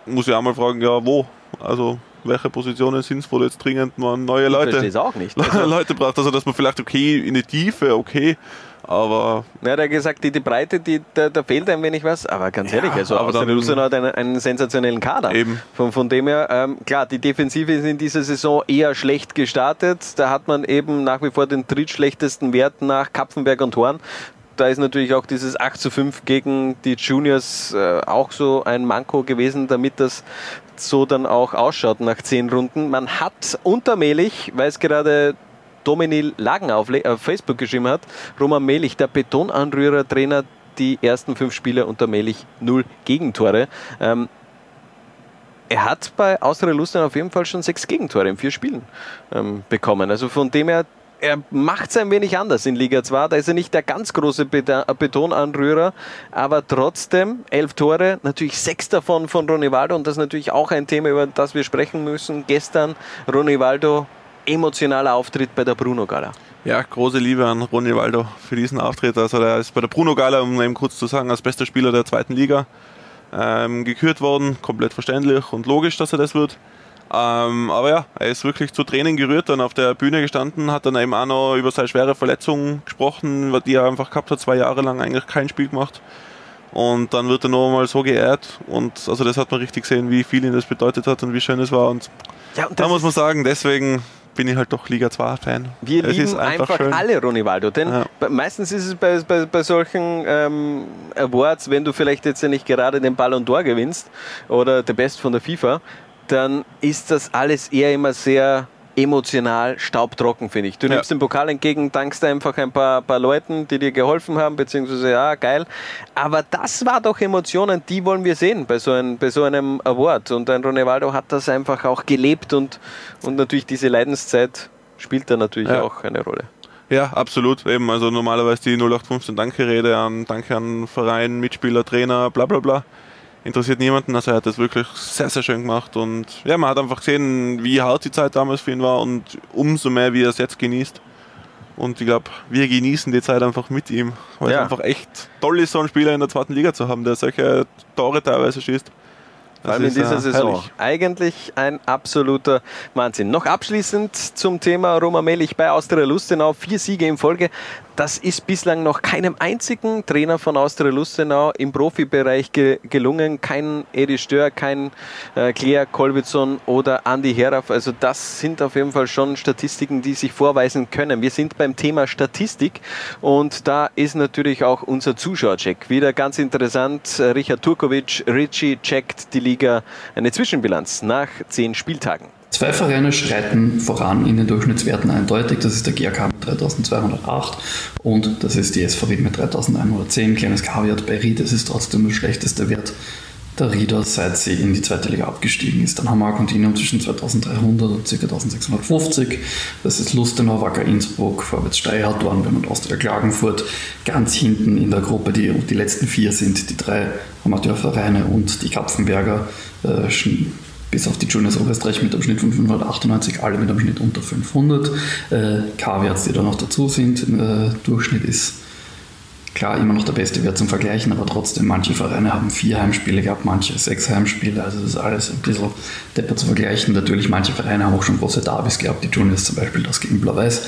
muss ich auch mal fragen, ja, wo? Also welche Positionen sind es, wo jetzt dringend mal neue Ich Leute, es auch nicht. (laughs) Also, Leute braucht? Also dass man vielleicht okay in die Tiefe, okay, aber Ja, der hat gesagt, die, die Breite, die, da, da fehlt ein wenig was. Aber ganz ehrlich, also aber dann- Lustenau hat einen, einen sensationellen Kader. Eben. Von, von dem her, ähm, klar, die Defensive ist in dieser Saison eher schlecht gestartet. Da hat man eben nach wie vor den drittschlechtesten Wert nach Kapfenberg und Horn. Da ist natürlich auch dieses 8 zu 5 gegen die Juniors äh, auch so ein Manko gewesen, damit das so dann auch ausschaut nach zehn Runden. Man hat untermählich, weil es gerade Dominil Lagen auf, auf Facebook geschrieben hat, Roman Melich, der Betonanrührer-Trainer, die ersten fünf Spiele unter Melich null Gegentore. Ähm, er hat bei Austria Lustenau auf jeden Fall schon sechs Gegentore in vier Spielen ähm, bekommen. Also von dem her, er macht es ein wenig anders in Liga 2. Da ist er nicht der ganz große Betonanrührer, aber trotzdem elf Tore, natürlich sechs davon von Ronivaldo und das ist natürlich auch ein Thema, über das wir sprechen müssen. Gestern Ronivaldo, emotionaler Auftritt bei der Bruno Gala. Ja, große Liebe an Ronny Waldo für diesen Auftritt. Also der ist bei der Bruno Gala, um eben kurz zu sagen, als bester Spieler der zweiten Liga ähm, gekürt worden. Komplett verständlich und logisch, dass er das wird. Ähm, aber ja, er ist wirklich zu Tränen gerührt, dann auf der Bühne gestanden, hat dann eben auch noch über seine schwere Verletzung gesprochen, die er einfach gehabt hat, zwei Jahre lang eigentlich kein Spiel gemacht. Und dann wird er noch mal so geehrt und also das hat man richtig gesehen, wie viel ihm das bedeutet hat und wie schön es war. Und Ja, und da muss man sagen, deswegen bin ich halt doch Liga 2 Fan. Wir es lieben einfach, alle Ronivaldo, denn Ja. meistens ist es bei, bei, bei solchen ähm, Awards, wenn du vielleicht jetzt ja nicht gerade den Ballon d'Or gewinnst oder der Best von der FIFA, dann ist das alles eher immer sehr emotional staubtrocken, finde ich. Du Ja. nimmst den Pokal entgegen, dankst einfach ein paar, paar Leuten, die dir geholfen haben, beziehungsweise ja, geil. Aber das war doch Emotionen, die wollen wir sehen bei so, ein, bei so einem Award. Und ein Ronaldo hat das einfach auch gelebt und, und natürlich diese Leidenszeit spielt da natürlich Ja. auch eine Rolle. Ja, absolut. Eben, also normalerweise die 0815 Danke-Rede an Danke an Verein, Mitspieler, Trainer, bla bla bla. Interessiert niemanden. Also er hat das wirklich sehr, sehr schön gemacht. Und ja, man hat einfach gesehen, wie hart die Zeit damals für ihn war und umso mehr, wie er es jetzt genießt. Und ich glaube, wir genießen die Zeit einfach mit ihm, weil Ja. es einfach echt toll ist, so einen Spieler in der zweiten Liga zu haben, der solche Tore teilweise schießt. Vor allem in dieser äh, Saison. herrlich. Eigentlich ein absoluter Wahnsinn. Noch abschließend zum Thema Roma Melich bei Austria Lustenau. Vier Siege in Folge. Das ist bislang noch keinem einzigen Trainer von Austria Lustenau im Profibereich ge gelungen. Kein Edi Stör, kein äh, Claire Kolwitzon oder Andy Heraff. Also das sind auf jeden Fall schon Statistiken, die sich vorweisen können. Wir sind beim Thema Statistik und da ist natürlich auch unser Zuschauercheck wieder ganz interessant. Richard Turkovic, Ritchie checkt die Liga eine Zwischenbilanz nach zehn Spieltagen. Zwei Vereine schreiten voran in den Durchschnittswerten eindeutig. Das ist der GRK mit 3208 und das ist die SVW mit 3110. Kleines Kaviat bei Ried, es ist trotzdem der schlechteste Wert der Rieder, seit sie in die zweite Liga abgestiegen ist. Dann haben wir ein Kontinuum zwischen 2300 und ca. 1650. Das ist Lustenau, Wacker Innsbruck, Vorwärts Steyr, Dornbirn und Austria Klagenfurt. Ganz hinten in der Gruppe, die, die letzten vier sind die drei Amateurvereine und die Kapfenberger. Äh, bis auf die Juniors Oberösterreich mit einem Schnitt von 598, alle mit einem Schnitt unter 500. Äh, K-Werts, die da noch dazu sind, äh, Durchschnitt ist klar immer noch der beste Wert zum Vergleichen, aber trotzdem, manche Vereine haben vier Heimspiele gehabt, manche sechs Heimspiele, also das ist alles ein bisschen depper zu vergleichen. Natürlich, manche Vereine haben auch schon große Derbys gehabt, die Juniors zum Beispiel das gegen Blau-Weiß.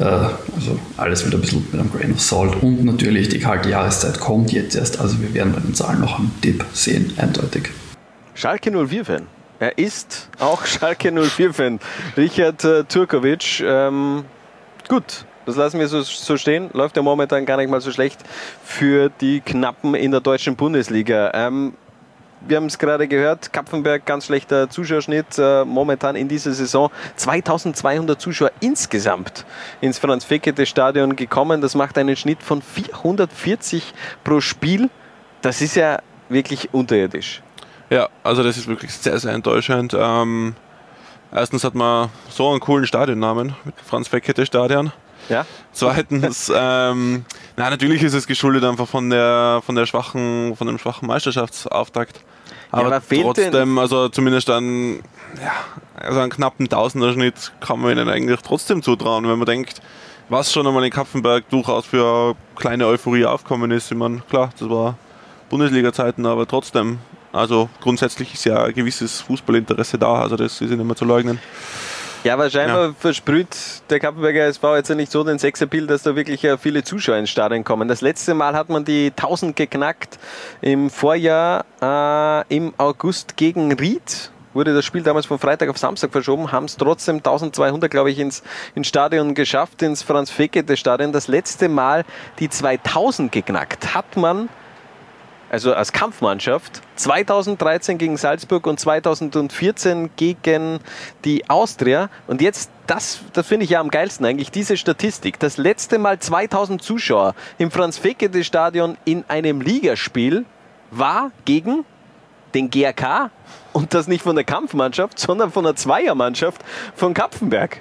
Äh, also alles wieder ein bisschen mit einem Grain of Salt. Und natürlich, die kalte Jahreszeit kommt jetzt erst, also wir werden bei den Zahlen noch einen Dip sehen, eindeutig. Schalke 04-Fan. Er ist auch Schalke 04-Fan. Richard äh, Turkovic. Ähm, gut, das lassen wir so, so, stehen. Läuft ja momentan gar nicht mal so schlecht für die Knappen in der deutschen Bundesliga. Ähm, wir haben es gerade gehört, Kapfenberg, ganz schlechter Zuschauerschnitt. Äh, momentan in dieser Saison 2200 Zuschauer insgesamt ins Franz-Fekete-Stadion gekommen. Das macht einen Schnitt von 440 pro Spiel. Das ist ja wirklich unterirdisch. Ja, also das ist wirklich sehr, sehr enttäuschend. Ähm, erstens hat man so einen coolen Stadionnamen mit Franz Fekete Stadion. Ja. Zweitens, (laughs) ähm, na, natürlich ist es geschuldet einfach von der, von der schwachen, von dem schwachen Meisterschaftsauftakt. Aber, ja, trotzdem, also zumindest einen, ja, also einen knappen Tausenderschnitt kann man ihnen eigentlich trotzdem zutrauen, wenn man denkt, was schon einmal in Kapfenberg durchaus für kleine Euphorie aufkommen ist. Ich meine, klar, das war Bundesliga-Zeiten, aber trotzdem, also grundsätzlich ist ja ein gewisses Fußballinteresse da, also das ist ja nicht mehr zu leugnen. Ja, aber scheinbar ja. versprüht der Kappenberger SV jetzt ja nicht so den Sexappeal, dass da wirklich viele Zuschauer ins Stadion kommen. Das letzte Mal hat man die 1000 geknackt im Vorjahr äh, im August gegen Ried. Wurde das Spiel damals von Freitag auf Samstag verschoben, haben es trotzdem 1200, glaube ich, ins, ins Stadion geschafft, ins Franz-Fekete-Stadion. Das letzte Mal die 2000 geknackt hat man also als Kampfmannschaft, 2013 gegen Salzburg und 2014 gegen die Austria. Und jetzt, das, das finde ich ja am geilsten eigentlich, diese Statistik. Das letzte Mal 2000 Zuschauer im Franz-Fekete-Stadion in einem Ligaspiel war gegen den GRK und das nicht von der Kampfmannschaft, sondern von der Zweiermannschaft von Kapfenberg.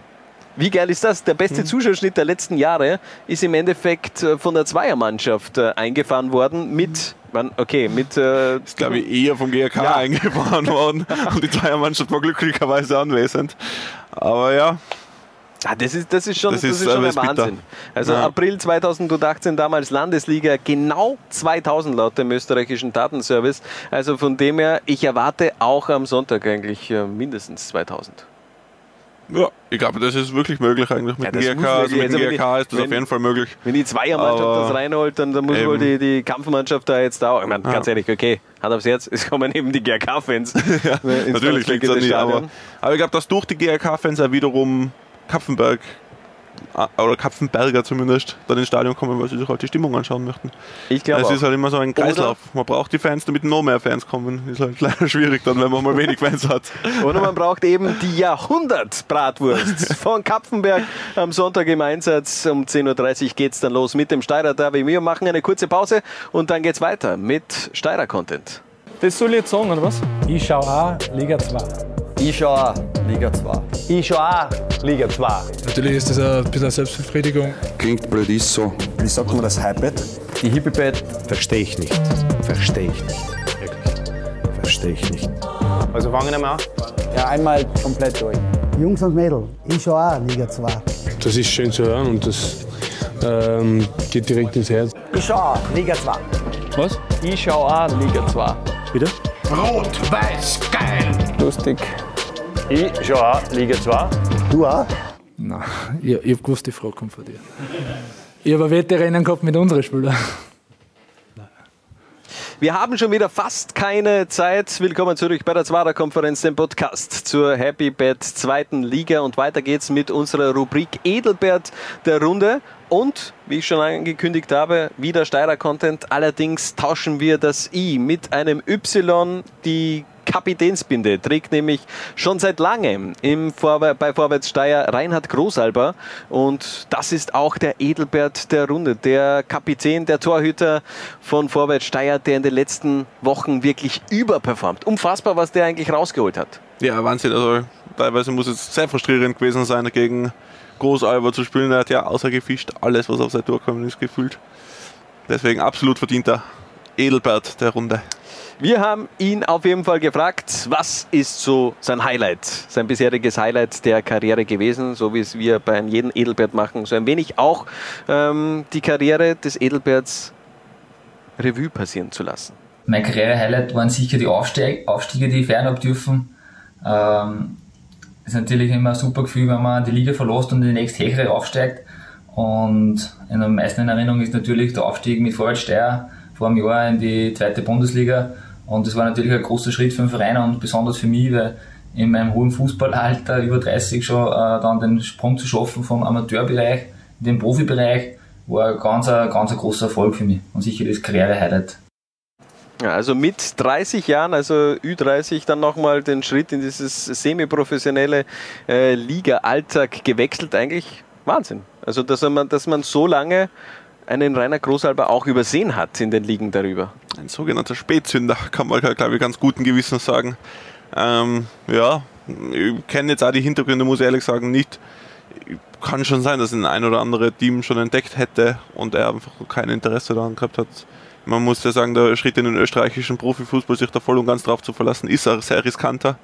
Wie geil ist das? Der beste hm. Zuschauerschnitt der letzten Jahre ist im Endeffekt äh, von der Zweiermannschaft äh, eingefahren worden mit okay, mit. Äh, ist, glaube ich, eher vom GRK ja. eingefahren (laughs) worden und die Zweiermannschaft war glücklicherweise anwesend. Aber ja. Ah, das ist, das ist schon, das, das ist, schon ein Wahnsinn. Bitter. Also ja. April 2018 damals Landesliga, genau 2000 laut dem österreichischen Datenservice. Also von dem her, ich erwarte auch am Sonntag eigentlich äh, mindestens 2000. Ja, ich glaube, das ist wirklich möglich eigentlich mit ja, GRK. Also mit also GRK ist das wenn, auf jeden Fall möglich. Wenn die Zweiermannschaft das reinholt, dann, dann muss eben. wohl die, die Kampfmannschaft da jetzt auch. Ich meine, ganz ehrlich, okay, Hand aufs Herz, es kommen eben die GRK-Fans. (laughs) ja, natürlich liegt es nicht, aber, aber ich glaube, dass durch die GRK-Fans auch wiederum Kapfenberg oder Kapfenberger zumindest, dann ins Stadion kommen, weil sie sich halt die Stimmung anschauen möchten. Ich glaube Es ist halt immer so ein Kreislauf. Man braucht die Fans, damit noch mehr Fans kommen. Ist halt (laughs) leider schwierig dann, wenn man mal wenig Fans hat. Oder man braucht eben die Jahrhundert-Bratwurst (laughs) von Kapfenberg am Sonntag im Einsatz. Um 10.30 Uhr geht es dann los mit dem Steirer Derby. Wir machen eine kurze Pause und dann geht es weiter mit Steirer Content. Das soll ich jetzt sagen, oder was? Ich schaue auch Liga 2. Ich schaue auch Liga 2. Ich schaue auch Liga 2. Natürlich ist das ein bisschen eine Selbstbefriedigung. Klingt blöd, ist so. Wie sagt man das Hypebett? Die Hippie-Bett. Verstehe ich nicht. Verstehe ich nicht. Wirklich. Verstehe ich nicht. Also fangen wir mal an. Ja, einmal komplett durch. Jungs und Mädels, ich schaue auch Liga 2. Das ist schön zu hören und das ähm, geht direkt ins Herz. Ich schaue auch Liga 2. Was? Ich schaue auch Liga 2. Bitte? Rot, weiß, geil! Lustig. Ich schaue auch Liga 2. Du auch? Nein, ich, ich habe gewusst, die Frage kommt von dir. Ich habe Wettrennen gehabt mit unseren Spielern. Wir haben schon wieder fast keine Zeit. Willkommen zurück bei der Zwarer Konferenz, dem Podcast zur Happy Bad zweiten Liga. Und weiter geht's mit unserer Rubrik Edelbert der Runde. Und, wie ich schon angekündigt habe, wieder Steirer Content. Allerdings tauschen wir das I mit einem Y. Die Kapitänsbinde trägt nämlich schon seit langem im Vorwär bei Vorwärtssteier Reinhard Großalber und das ist auch der Edelbert der Runde, der Kapitän, der Torhüter von Vorwärtssteier, der in den letzten Wochen wirklich überperformt. Unfassbar, was der eigentlich rausgeholt hat. Ja, Wahnsinn. Also teilweise muss es sehr frustrierend gewesen sein, gegen Großalber zu spielen. Er hat ja außergefischt alles, was auf sein Tor gekommen ist, gefühlt. Deswegen absolut verdienter Edelbert der Runde. Wir haben ihn auf jeden Fall gefragt, was ist so sein Highlight, sein bisheriges Highlight der Karriere gewesen, so wie es wir bei jedem Edelbert machen, so ein wenig auch ähm, die Karriere des Edelberts Revue passieren zu lassen. Mein Karriere-Highlight waren sicher die Aufstieg, Aufstiege, die ich fern habe dürfen. Ähm, ist natürlich immer ein super Gefühl, wenn man die Liga verlässt und in die nächste Hechere aufsteigt. Und in der meisten Erinnerung ist natürlich der Aufstieg mit Vorwärts Steyr vor einem Jahr in die zweite Bundesliga und das war natürlich ein großer Schritt für den Verein und besonders für mich, weil in meinem hohen Fußballalter, über 30 schon, äh, dann den Sprung zu schaffen vom Amateurbereich in den Profibereich, war ein ganz, ein ganz ein großer Erfolg für mich und sicher das Karriere-Highlight. Also mit 30 Jahren, also Ü30, dann nochmal den Schritt in dieses semi-professionelle äh, Liga-Alltag gewechselt. Eigentlich Wahnsinn. Also, dass man, dass man so lange einen Rainer Großalber auch übersehen hat in den Ligen darüber. Ein sogenannter Spätzünder, kann man, glaube ich, ganz guten Gewissens sagen. Ähm, ja, ich kenne jetzt auch die Hintergründe, muss ich ehrlich sagen, nicht. Kann schon sein, dass ein ein oder andere Team schon entdeckt hätte und er einfach kein Interesse daran gehabt hat. Man muss ja sagen, der Schritt in den österreichischen Profifußball, sich da voll und ganz drauf zu verlassen, ist auch sehr riskanter.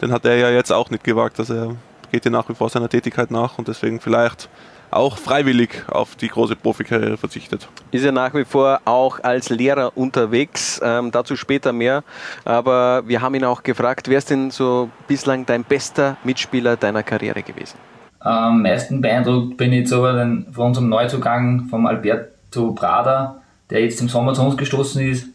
Den hat er ja jetzt auch nicht gewagt. Also er geht ja nach wie vor seiner Tätigkeit nach und deswegen vielleicht auch freiwillig auf die große Profikarriere verzichtet. Ist er nach wie vor auch als Lehrer unterwegs, ähm, dazu später mehr. Aber wir haben ihn auch gefragt, wer ist denn so bislang dein bester Mitspieler deiner Karriere gewesen? Am meisten beeindruckt bin ich jetzt aber von unserem Neuzugang vom Alberto Prada, der jetzt im Sommer zu uns gestoßen ist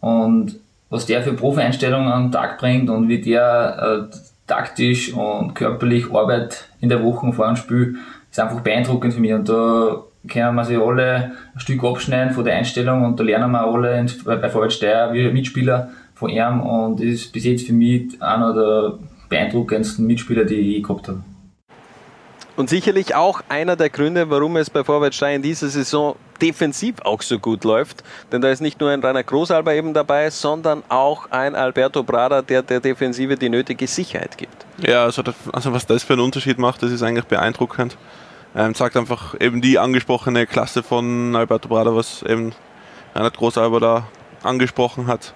und was der für Profi-Einstellungen an den Tag bringt und wie der äh, taktisch und körperlich Arbeit in der Woche vor einem Spiel ist einfach beeindruckend für mich. Und da können wir sich alle ein Stück abschneiden von der Einstellung und da lernen wir alle bei Vorwärts Steyr wie Mitspieler von ihm und ist bis jetzt für mich einer der beeindruckendsten Mitspieler, die ich gehabt habe. Und sicherlich auch einer der Gründe, warum es bei Vorwärts Steyr in dieser Saison defensiv auch so gut läuft. Denn da ist nicht nur ein Rainer Großalber eben dabei, sondern auch ein Alberto Brada, der der Defensive die nötige Sicherheit gibt. Ja, also, das, also was das für einen Unterschied macht, das ist eigentlich beeindruckend. Ähm, sagt einfach eben die angesprochene Klasse von Alberto Brada, was eben Reinhard Großalber da angesprochen hat.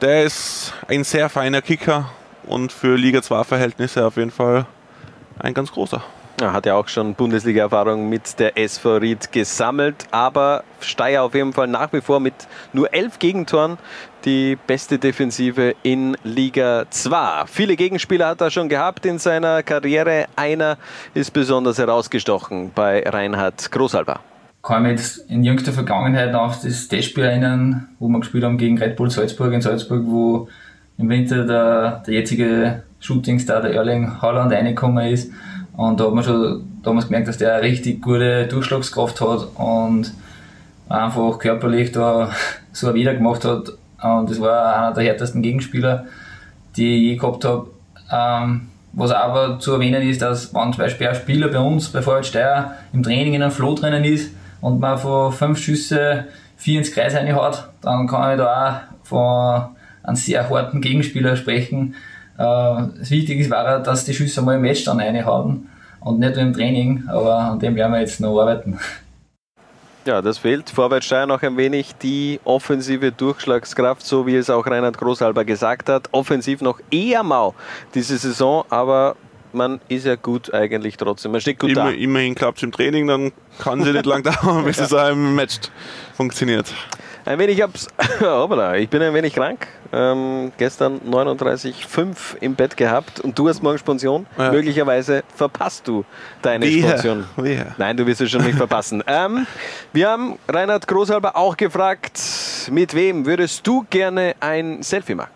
Der ist ein sehr feiner Kicker und für Liga 2 Verhältnisse auf jeden Fall ein ganz großer. Er hat ja auch schon Bundesliga-Erfahrung mit der SV Ried gesammelt, aber Steyr auf jeden Fall nach wie vor mit nur elf Gegentoren die beste Defensive in Liga 2. Viele Gegenspieler hat er schon gehabt in seiner Karriere. Einer ist besonders herausgestochen bei Reinhard Großalber. Ich kann mich jetzt in jüngster Vergangenheit auf das Testspiel erinnern, wo wir gespielt haben gegen Red Bull Salzburg in Salzburg, wo im Winter der, der jetzige Shootingstar, der Erling Haaland, reingekommen ist und da hat man schon damals gemerkt, dass der eine richtig gute Durchschlagskraft hat und einfach körperlich da (laughs) so ein Wieder gemacht hat. Und das war einer der härtesten Gegenspieler, die ich je gehabt habe. Ähm, was aber zu erwähnen ist, dass wenn zum Beispiel ein Spieler bei uns bei Vorwärts Steyr im Training in einem Floh drinnen ist und man von fünf Schüsse vier ins Kreis hat, dann kann ich da auch von einem sehr harten Gegenspieler sprechen. Äh, das Wichtige war, dass die Schüsse mal im Match dann reinhauen und nicht nur im Training, aber an dem werden wir jetzt noch arbeiten. Ja, das fehlt Vorwärtssteuer noch ein wenig die offensive Durchschlagskraft, so wie es auch Reinhard Großhalber gesagt hat. Offensiv noch eher mau diese Saison, aber man ist ja gut eigentlich trotzdem. Man steht gut Immer, da. Immerhin klappt es im Training, dann kann sie nicht lang (laughs) dauern, bis ja. es auch im Match funktioniert. Ein wenig abs (laughs) Hoppala, ich bin ein wenig krank. Ähm, gestern 39,5 im Bett gehabt und du hast morgen Sponsion. Ja. Möglicherweise verpasst du deine Wehe, Sponsion. wehe. Nein, du wirst es schon nicht verpassen. (laughs) Ähm, wir haben Reinhard Großhalber auch gefragt, mit wem würdest du gerne ein Selfie machen?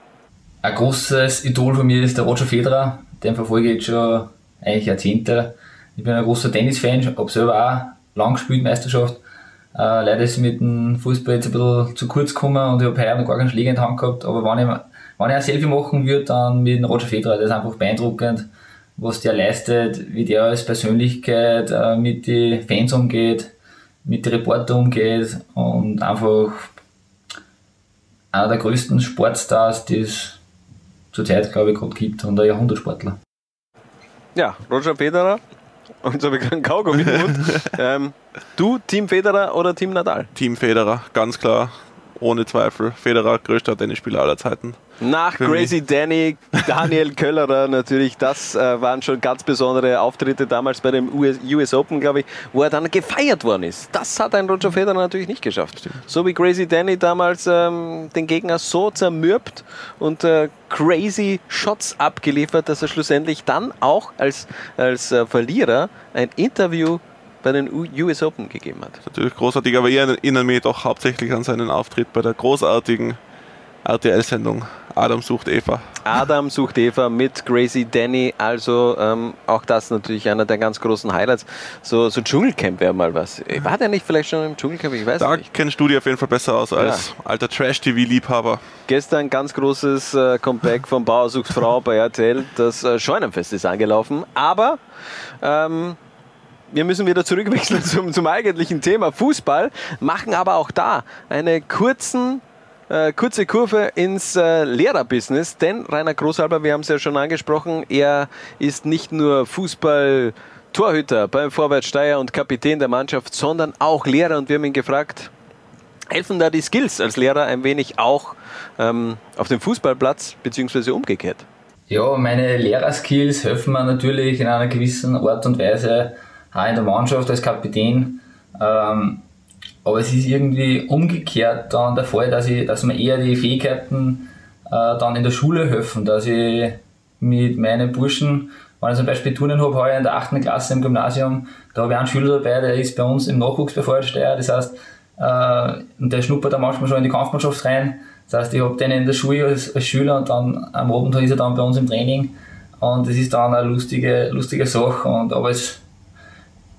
Ein großes Idol von mir ist der Roger Federer. Den verfolge ich jetzt schon eigentlich Jahrzehnte. Ich bin ein großer Tennisfan, habe selber auch lang gespielt, Meisterschaft. Äh, leider ist mit dem Fußball jetzt ein bisschen zu kurz gekommen und ich habe heuer noch gar keinen Schläger in der Hand gehabt. Aber wenn ich, wenn ich ein Selfie machen würde, dann mit dem Roger Federer. Der ist einfach beeindruckend, was der leistet, wie der als Persönlichkeit äh, mit den Fans umgeht, mit den Reportern umgeht und einfach einer der größten Sportstars, die es zurzeit, glaube ich, gerade gibt und ein Jahrhundertsportler. Ja, Roger Federer. Und jetzt habe ich gerade einen Kaugummi ähm, du, Team Federer oder Team Nadal? Team Federer, ganz klar. Ohne Zweifel. Federer, größter Tennisspieler aller Zeiten. Nach Für Crazy Danny, Daniel (laughs) Köllerer natürlich, das äh, waren schon ganz besondere Auftritte damals bei dem US, US Open, glaube ich, wo er dann gefeiert worden ist. Das hat ein Roger Federer natürlich nicht geschafft. So wie Crazy Danny damals ähm, den Gegner so zermürbt und äh, crazy Shots abgeliefert, dass er schlussendlich dann auch als, als äh, Verlierer ein Interview bei den US Open gegeben hat. Natürlich großartig, aber ich erinnere mich doch hauptsächlich an seinen Auftritt bei der großartigen RTL-Sendung Adam sucht Eva. Adam sucht Eva mit Crazy Danny, also ähm, auch das natürlich einer der ganz großen Highlights. So, so Dschungelcamp wäre mal was. War der nicht vielleicht schon im Dschungelcamp? Ich weiß Da nicht. kennst du dich auf jeden Fall besser aus als alter Trash-TV-Liebhaber. Gestern ganz großes äh, Comeback von Bauer sucht Frau bei RTL. Das äh, Scheunenfest ist angelaufen. Aber ähm, wir müssen wieder zurückwechseln (laughs) zum, zum eigentlichen Thema. Fußball, machen aber auch da eine kurzen, äh, kurze Kurve ins äh, Lehrerbusiness, denn Rainer Großhalber, wir haben es ja schon angesprochen, er ist nicht nur Fußball Torhüter beim Vorwärts Steyr und Kapitän der Mannschaft, sondern auch Lehrer. Und wir haben ihn gefragt, helfen da die Skills als Lehrer ein wenig auch ähm, auf dem Fußballplatz beziehungsweise umgekehrt? Ja, meine Lehrerskills helfen mir natürlich in einer gewissen Art und Weise auch in der Mannschaft als Kapitän. Ähm, aber es ist irgendwie umgekehrt dann der Fall, dass, ich, dass mir eher die Fähigkeiten äh, dann in der Schule helfen, dass ich mit meinen Burschen, wenn ich zum Beispiel Turnen habe, heuer in der 8. Klasse im Gymnasium, da habe ich einen Schüler dabei, der ist bei uns im Nachwuchs bei Vorsteuer, das heißt, äh, und der schnuppert da manchmal schon in die Kampfmannschaft rein. Das heißt, ich habe den in der Schule als, als Schüler und dann am Abend ist er dann bei uns im Training. Und das ist dann eine lustige, lustige Sache. Und, aber es,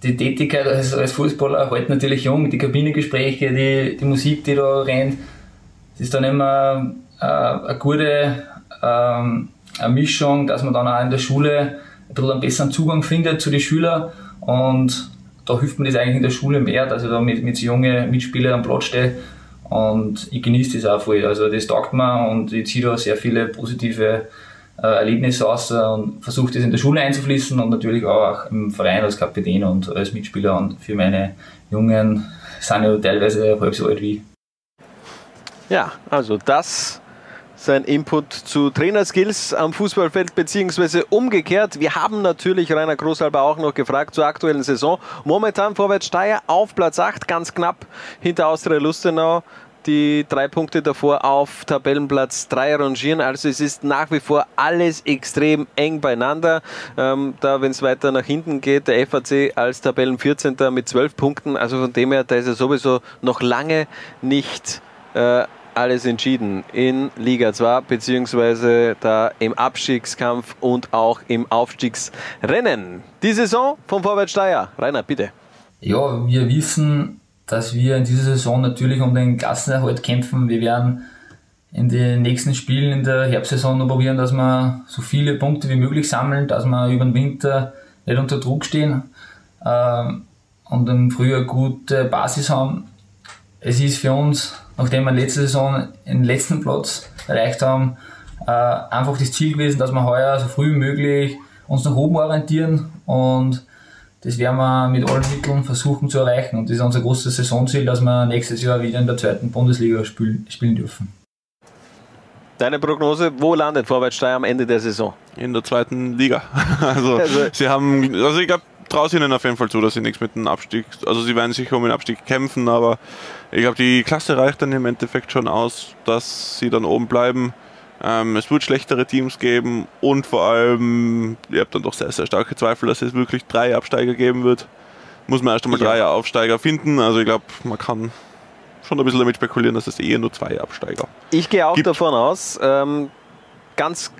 die Tätigkeit als, als Fußballer hält natürlich jung, die Kabinengespräche, die, die Musik, die da rennt. Es ist dann immer äh, eine gute ähm, eine Mischung, dass man dann auch in der Schule ein bisschen einen besseren Zugang findet zu den Schülern. Und da hilft mir das eigentlich in der Schule mehr, dass ich da mit, mit so jungen Mitspielern am Platz stehe. Und ich genieße das auch voll. Also das taugt mir und ich ziehe da sehr viele positive äh, Erlebnisse aus und versuche das in der Schule einzufließen und natürlich auch im Verein als Kapitän und als Mitspieler und für meine Jungen sind ja teilweise halb so alt wie. Ja, also das sein Input zu Trainerskills am Fußballfeld beziehungsweise umgekehrt. Wir haben natürlich Rainer Großhalber auch noch gefragt zur aktuellen Saison. Momentan Vorwärts Steyr auf Platz 8, ganz knapp hinter Austria Lustenau. Die drei Punkte davor auf Tabellenplatz 3 rangieren. Also es ist nach wie vor alles extrem eng beieinander. Ähm, da, wenn es weiter nach hinten geht, der FAC als Tabellen 14. mit 12 Punkten. Also von dem her, da ist er sowieso noch lange nicht äh, alles entschieden in Liga 2 beziehungsweise da im Abstiegskampf und auch im Aufstiegsrennen. Die Saison vom Vorwärts Steyr. Rainer, bitte. Ja, wir wissen, dass wir in dieser Saison natürlich um den Klassenerhalt kämpfen. Wir werden in den nächsten Spielen in der Herbstsaison noch probieren, dass wir so viele Punkte wie möglich sammeln, dass wir über den Winter nicht unter Druck stehen ähm, und im Frühjahr gute Basis haben. Es ist für uns, nachdem wir letzte Saison den letzten Platz erreicht haben, äh, einfach das Ziel gewesen, dass wir heuer so früh wie möglich uns nach oben orientieren und das werden wir mit allen Mitteln versuchen zu erreichen. Und das ist unser großes Saisonziel, dass wir nächstes Jahr wieder in der zweiten Bundesliga spielen, spielen dürfen. Deine Prognose, wo landet Vorwärts Steyr am Ende der Saison? In der zweiten Liga. (laughs) Also, Also- sie haben, also ich glaube, traue es ihnen auf jeden Fall zu, dass sie nichts mit dem Abstieg, also sie werden sicher um den Abstieg kämpfen, aber ich glaube, die Klasse reicht dann im Endeffekt schon aus, dass sie dann oben bleiben. Ähm, es wird schlechtere Teams geben und vor allem, ihr habt dann doch sehr, sehr starke Zweifel, dass es wirklich drei Absteiger geben wird. Muss man erst einmal Ja. drei Aufsteiger finden. Also ich glaube, man kann schon ein bisschen damit spekulieren, dass es eher nur zwei Absteiger Ich gehe auch Gibt- davon aus, ähm, ganz,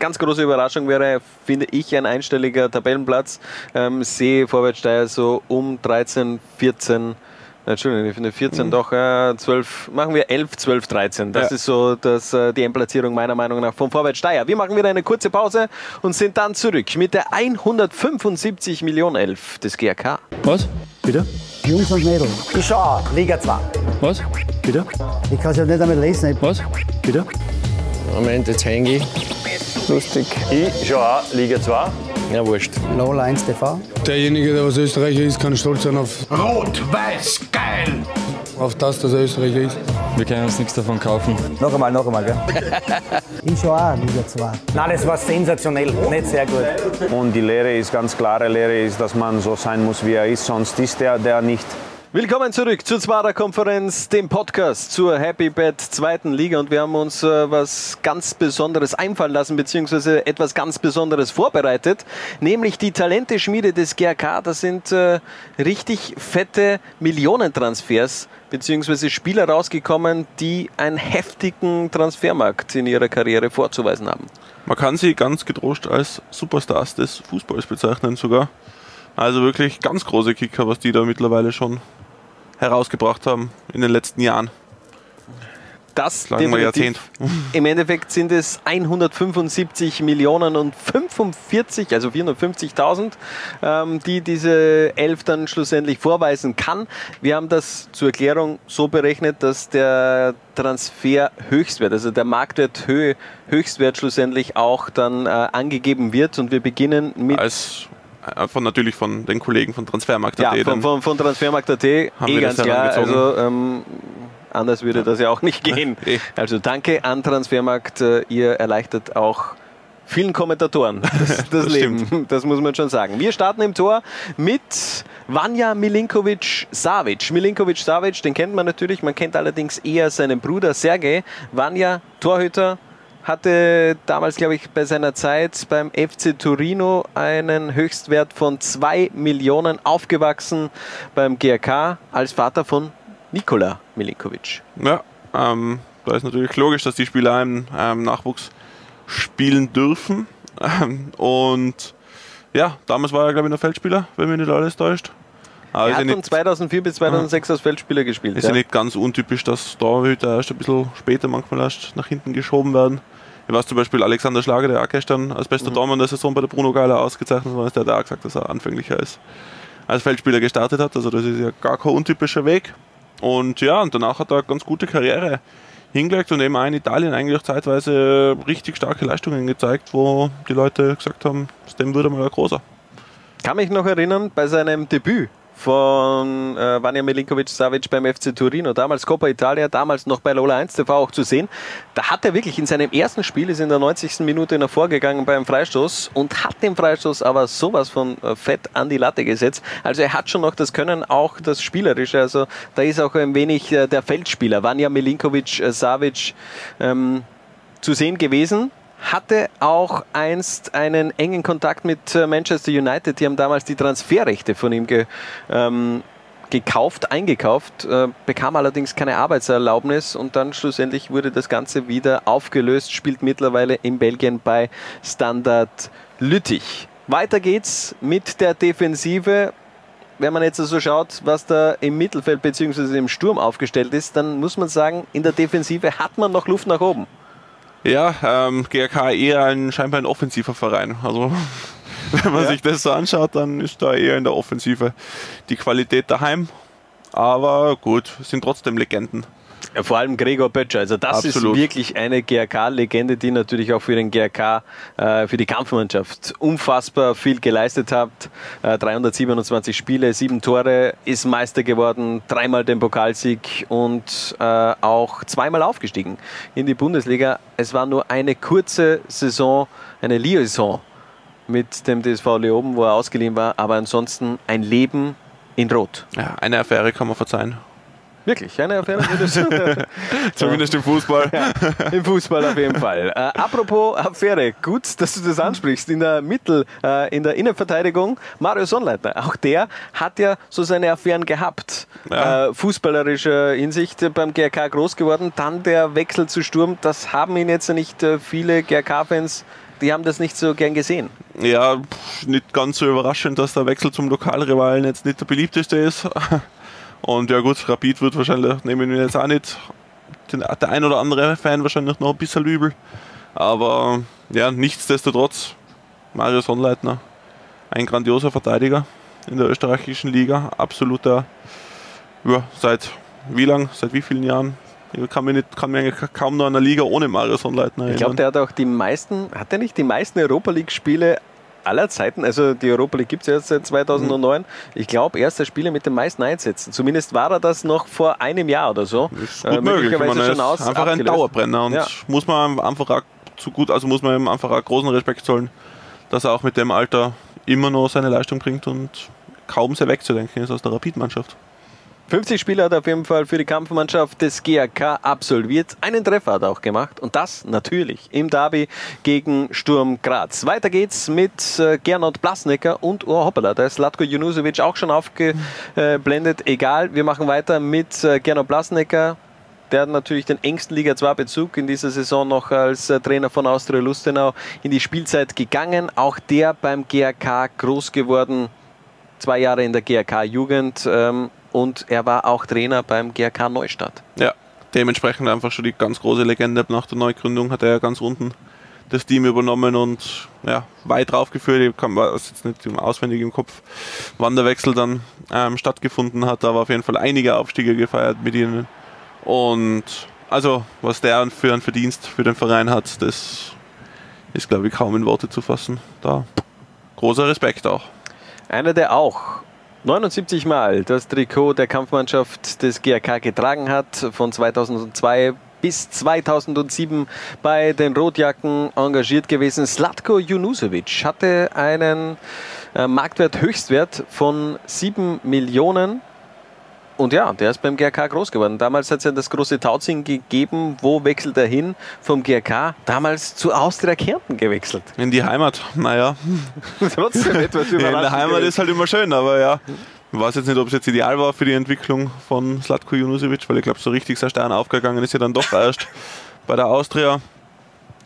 ganz große Überraschung wäre, finde ich, ein einstelliger Tabellenplatz. Ähm, sehe Vorwärtssteier so um 13, 14, äh, Entschuldigung, ich finde 14 doch, äh, 12, machen wir 11, 12, 13. Das Ja. ist so das, äh, die Endplatzierung meiner Meinung nach vom Vorwärtssteier. Wir machen wieder eine kurze Pause und sind dann zurück mit der 175 Millionen 11 des GRK. Was? Bitte? Jungs und Mädels, ich schau auch, Liga 2. Was? Bitte? Ich kann es ja nicht einmal lesen. Was? Bitte? Moment, jetzt hänge ich. Lustig. Ich schau auch Liga 2. Ja, wurscht. Lola 1 TV. Derjenige, der was Österreicher ist, kann stolz sein auf, Rot-Weiß geil! auf das, dass er Österreicher ist. Wir können uns nichts davon kaufen. Noch einmal, noch einmal, gell? (laughs) Ich schau auch Liga 2. Nein, das war sensationell, nicht sehr gut. Und die Lehre ist ganz klare Lehre ist, dass man so sein muss, wie er ist, sonst ist er der nicht. Willkommen zurück zur Zwarer Konferenz, dem Podcast zur Happy Bad zweiten Liga und wir haben uns äh, was ganz Besonderes einfallen lassen, beziehungsweise etwas ganz Besonderes vorbereitet, nämlich die Talenteschmiede des GRK. Das sind äh, richtig fette Millionentransfers, beziehungsweise Spieler rausgekommen, die einen heftigen Transfermarkt in ihrer Karriere vorzuweisen haben. Man kann sie ganz getrost als Superstars des Fußballs bezeichnen sogar. Also wirklich ganz große Kicker, was die da mittlerweile schon herausgebracht haben in den letzten Jahren. Das definitiv. (laughs) Im Endeffekt sind es 175 Millionen und 45, also 450.000, ähm, die diese Elf dann schlussendlich vorweisen kann. Wir haben das zur Erklärung so berechnet, dass der Transfer Höchstwert, also der Marktwert Höhe, Höchstwert schlussendlich auch dann äh, angegeben wird und wir beginnen mit Als von natürlich von den Kollegen von Transfermarkt.at. ja, von, von, von Transfermarkt.at, eh Haben wir ganz das klar. Also ähm, anders würde das ja auch nicht (laughs) gehen. Eh. Also danke an Transfermarkt, äh, ihr erleichtert auch vielen Kommentatoren (laughs) das, das, Leben. Das muss man schon sagen. Wir starten im Tor mit Vanja Milinkovic-Savic. Milinkovic-Savic, den kennt man natürlich, man kennt allerdings eher seinen Bruder Sergej. Vanja, Torhüter, hatte damals, glaube ich, bei seiner Zeit beim FC Torino einen Höchstwert von 2 Millionen aufgewachsen beim GRK als Vater von Nikola Milinkovic. Ja, ähm, da ist natürlich logisch, dass die Spieler im ähm, Nachwuchs spielen dürfen. Ähm, und ja, damals war er, glaube ich, noch Feldspieler, wenn mich nicht alles täuscht. Aber er hat ja von nicht, 2004 bis 2006 als Feldspieler gespielt. ist ja. ja nicht ganz untypisch, dass Torhüter erst ein bisschen später manchmal erst nach hinten geschoben werden. Ich weiß zum Beispiel Alexander Schlager, der auch gestern als bester Mhm. Tormann der Saison bei der Bruno Geiler ausgezeichnet worden ist, der hat auch gesagt, dass er anfänglicher ist als Feldspieler gestartet hat. Also das ist ja gar kein untypischer Weg. Und ja, und danach hat er eine ganz gute Karriere hingelegt und eben auch in Italien eigentlich auch zeitweise richtig starke Leistungen gezeigt, wo die Leute gesagt haben, dem würde mal ein großer. Kann mich noch erinnern, bei seinem Debüt von äh, Vanja Milinkovic-Savic beim FC Torino, damals Coppa Italia, damals noch bei Lola 1 TV auch zu sehen. Da hat er wirklich in seinem ersten Spiel, ist in der 90. Minute noch vorgegangen beim Freistoß und hat den Freistoß aber sowas von äh, fett an die Latte gesetzt. Also er hat schon noch das Können, auch das Spielerische. Also da ist auch ein wenig äh, der Feldspieler, Vanja Milinkovic-Savic, ähm, zu sehen gewesen. Hatte auch einst einen engen Kontakt mit äh, Manchester United. Die haben damals die Transferrechte von ihm ge, ähm, gekauft, eingekauft, äh, bekam allerdings keine Arbeitserlaubnis und dann schlussendlich wurde das Ganze wieder aufgelöst, spielt mittlerweile in Belgien bei Standard Lüttich. Weiter geht's mit der Defensive wenn man jetzt so also schaut, was da im Mittelfeld bzw. im Sturm aufgestellt ist, dann muss man sagen, in der Defensive hat man noch Luft nach oben. Ja, ähm, GRK eher ein scheinbar ein offensiver Verein. Also (laughs) wenn man Ja. sich das so anschaut, dann ist da eher in der Offensive die Qualität daheim. Aber gut, sind trotzdem Legenden. Ja, vor allem Gregor Böttcher. Also das Absolut. ist wirklich eine GRK-Legende, die natürlich auch für den GRK, äh, für die Kampfmannschaft unfassbar viel geleistet hat. Äh, 327 Spiele, sieben Tore, ist Meister geworden, dreimal den Pokalsieg und äh, auch zweimal aufgestiegen in die Bundesliga. Es war nur eine kurze Saison, eine Liaison mit dem DSV Leoben, wo er ausgeliehen war, aber ansonsten ein Leben in Rot. Ja, eine Affäre kann man verzeihen. Wirklich, eine Affäre? (laughs) Zumindest im Fußball. Ja, Im Fußball auf jeden Fall. Äh, apropos Affäre, gut, dass du das ansprichst. In der Mittel, äh, in der Innenverteidigung, Mario Sonnleitner, auch der hat ja so seine Affären gehabt. Ja. Äh, fußballerischer Hinsicht beim GRK groß geworden. Dann der Wechsel zu Sturm, das haben ihn jetzt nicht äh, viele GRK-Fans, die haben das nicht so gern gesehen. Ja, nicht ganz so überraschend, dass der Wechsel zum Lokalrivalen jetzt nicht der beliebteste ist. (laughs) Und ja gut, Rapid wird wahrscheinlich, nehmen wir jetzt auch nicht, den, der ein oder andere Fan wahrscheinlich noch ein bisschen übel. Aber ja, nichtsdestotrotz, Mario Sonnleitner, ein grandioser Verteidiger in der österreichischen Liga, absoluter, ja, seit wie lang, seit wie vielen Jahren? Ich kann mich, nicht, kann eigentlich kaum noch an eine Liga ohne Mario Sonnleitner Ich glaube, der hat auch die meisten, hat er nicht die meisten Europa League-Spiele aller Zeiten, also die Europa League gibt es ja jetzt seit 2009. Mhm. Ich glaube, er ist der Spieler mit den meisten Einsätzen. Zumindest war er das noch vor einem Jahr oder so. Ist gut möglich. Ich meine, er ist einfach ein Dauerbrenner und Ja. muss man einfach auch zu gut, also muss man ihm einfach auch großen Respekt zollen, dass er auch mit dem Alter immer noch seine Leistung bringt und kaum sehr wegzudenken ist aus der Rapid-Mannschaft. 50 Spiele hat er auf jeden Fall für die Kampfmannschaft des GAK absolviert. Einen Treffer hat er auch gemacht und das natürlich im Derby gegen Sturm Graz. Weiter geht's mit äh, Gernot Blasnecker und, oh hoppala, da ist Latko Junusovic auch schon aufgeblendet. Egal, wir machen weiter mit äh, Gernot Blasnecker. Der hat natürlich den engsten Liga 2 Bezug in dieser Saison noch als äh, Trainer von Austria Lustenau in die Spielzeit gegangen. Auch der beim GAK groß geworden. Zwei Jahre in der GAK-Jugend. Ähm, und er war auch Trainer beim GRK Neustadt. Ja, dementsprechend einfach schon die ganz große Legende. Nach der Neugründung hat er ja ganz unten das Team übernommen und ja, weit draufgeführt. Ich kann es jetzt nicht auswendig im Kopf, wann der Wechsel dann ähm, stattgefunden hat, aber auf jeden Fall einige Aufstiege gefeiert mit ihnen. Und also, was der für einen Verdienst für den Verein hat, das ist, glaube ich, kaum in Worte zu fassen. Da großer Respekt auch. Einer, der auch 79 Mal das Trikot der Kampfmannschaft des GRK getragen hat, von 2002 bis 2007 bei den Rotjacken engagiert gewesen. Slatko Junusovic hatte einen äh, Marktwert Höchstwert von 7 Millionen. Und ja, der ist beim GRK groß geworden. Damals hat es ja das große Tauziehen gegeben. Wo wechselt er hin? Vom GRK damals zu Austria Kärnten gewechselt. In die Heimat, naja. (laughs) Trotzdem etwas Ja, in überraschend. der Heimat ist halt immer schön, aber ja. Ich weiß jetzt nicht, ob es jetzt ideal war für die Entwicklung von Slatko Junusovic, weil ich glaube, so richtig sein Stern aufgegangen ist ja dann doch erst (laughs) bei der Austria.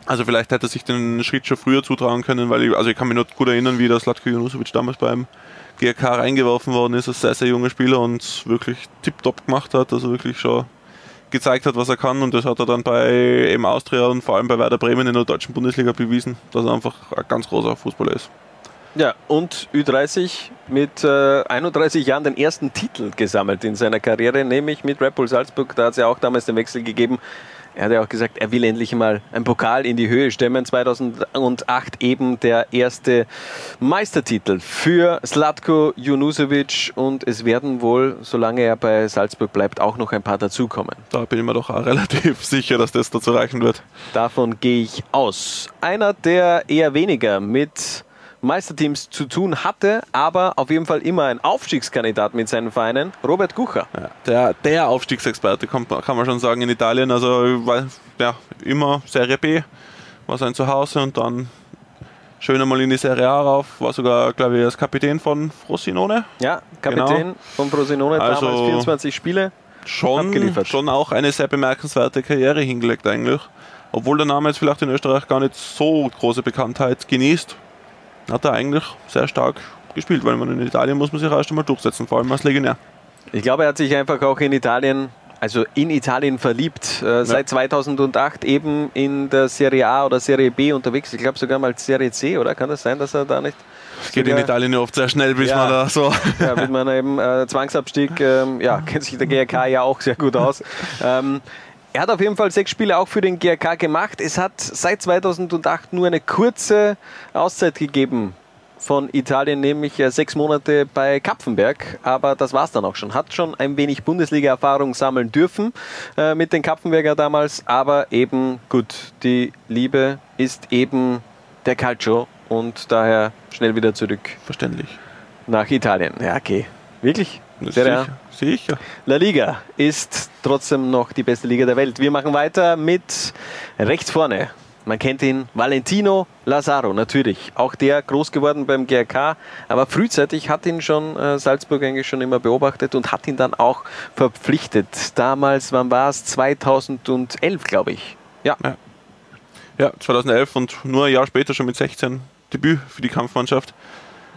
Also vielleicht hätte er sich den Schritt schon früher zutrauen können, weil ich, also ich kann mich noch gut erinnern, wie der Slatko Junusovic damals beim GRK reingeworfen worden ist als sehr, sehr junger Spieler und wirklich tipptopp gemacht hat, also wirklich schon gezeigt hat, was er kann und das hat er dann bei eben Austria und vor allem bei Werder Bremen in der deutschen Bundesliga bewiesen, dass er einfach ein ganz großer Fußballer ist. Ja, und Ü30 mit äh, 31 Jahren den ersten Titel gesammelt in seiner Karriere, nämlich mit Red Bull Salzburg. Da hat es ja auch damals den Wechsel gegeben. Er hat ja auch gesagt, er will endlich mal einen Pokal in die Höhe stemmen. 2008 eben der erste Meistertitel für Slatko Junusovic und es werden wohl, solange er bei Salzburg bleibt, auch noch ein paar dazukommen. Da bin ich mir doch auch (laughs) relativ sicher, dass das dazu reichen wird. Davon gehe ich aus. Einer, der eher weniger mit Meisterteams zu tun hatte, aber auf jeden Fall immer ein Aufstiegskandidat mit seinen Vereinen, Robert Kucher. Ja, der, der Aufstiegsexperte kann man schon sagen in Italien. Also ja, immer Serie B war sein Zuhause und dann schön einmal in die Serie A rauf. War sogar, glaube ich, als Kapitän von Frosinone. Ja, Kapitän Genau. von Frosinone, Also- damals 24 Spiele. Schon, Abgeliefert. schon auch eine sehr bemerkenswerte Karriere hingelegt eigentlich. Obwohl der Name jetzt vielleicht in Österreich gar nicht so große Bekanntheit genießt, hat er eigentlich sehr stark gespielt, weil man in Italien muss man sich erst einmal durchsetzen, vor allem als Legionär. Ich glaube, er hat sich einfach auch in Italien, also in Italien verliebt. Äh, Seit 2008 eben in der Serie A oder Serie B unterwegs. Ich glaube sogar mal Serie C, oder? Kann das sein, dass er da nicht. Es geht in Italien ja oft sehr schnell, bis Ja. man da so. (laughs) Ja, mit meiner eben äh, Zwangsabstieg, ähm, ja, kennt sich der GRK ja auch sehr gut aus. (laughs) Ähm, er hat auf jeden Fall sechs Spiele auch für den GRK gemacht. Es hat seit 2008 nur eine kurze Auszeit gegeben von Italien, nämlich äh, sechs Monate bei Kapfenberg. Aber das war es dann auch schon. Hat schon ein wenig Bundesliga-Erfahrung sammeln dürfen äh, mit den Kapfenberger damals. Aber eben gut, die Liebe ist eben der Calcio und daher schnell wieder zurück. Verständlich. Nach Italien. Ja, okay. Wirklich? Sicher. Sicher. La Liga ist trotzdem noch die beste Liga der Welt. Wir machen weiter mit rechts vorne. Man kennt ihn, Valentino Lazaro, natürlich. Auch der groß geworden beim GRK, aber frühzeitig hat ihn schon äh, Salzburg eigentlich schon immer beobachtet und hat ihn dann auch verpflichtet. Damals, wann war es? 2011, glaube ich. Ja. ja. Ja, 2011 und nur ein Jahr später schon mit 16 Debüt für die Kampfmannschaft.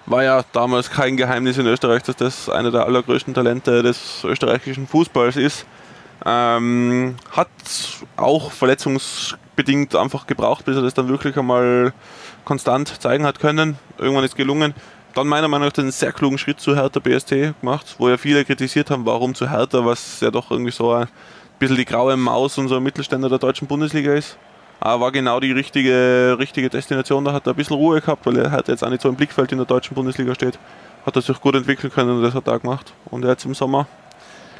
War ja damals kein Geheimnis in Österreich, dass das einer der allergrößten Talente des österreichischen Fußballs ist. Ähm, hat auch verletzungsbedingt einfach gebraucht, bis er das dann wirklich einmal konstant zeigen hat können. Irgendwann ist gelungen. Dann meiner Meinung nach einen sehr klugen Schritt zu Hertha BST gemacht, wo ja viele kritisiert haben, warum zu Hertha, was ja doch irgendwie so ein bisschen die graue Maus unserer Mittelständler der deutschen Bundesliga ist. Aber war genau die richtige, richtige Destination. Da hat er ein bisschen Ruhe gehabt, weil er halt jetzt auch nicht so im Blickfeld in der deutschen Bundesliga steht. Hat er sich gut entwickeln können und das hat er auch gemacht. Und jetzt im Sommer.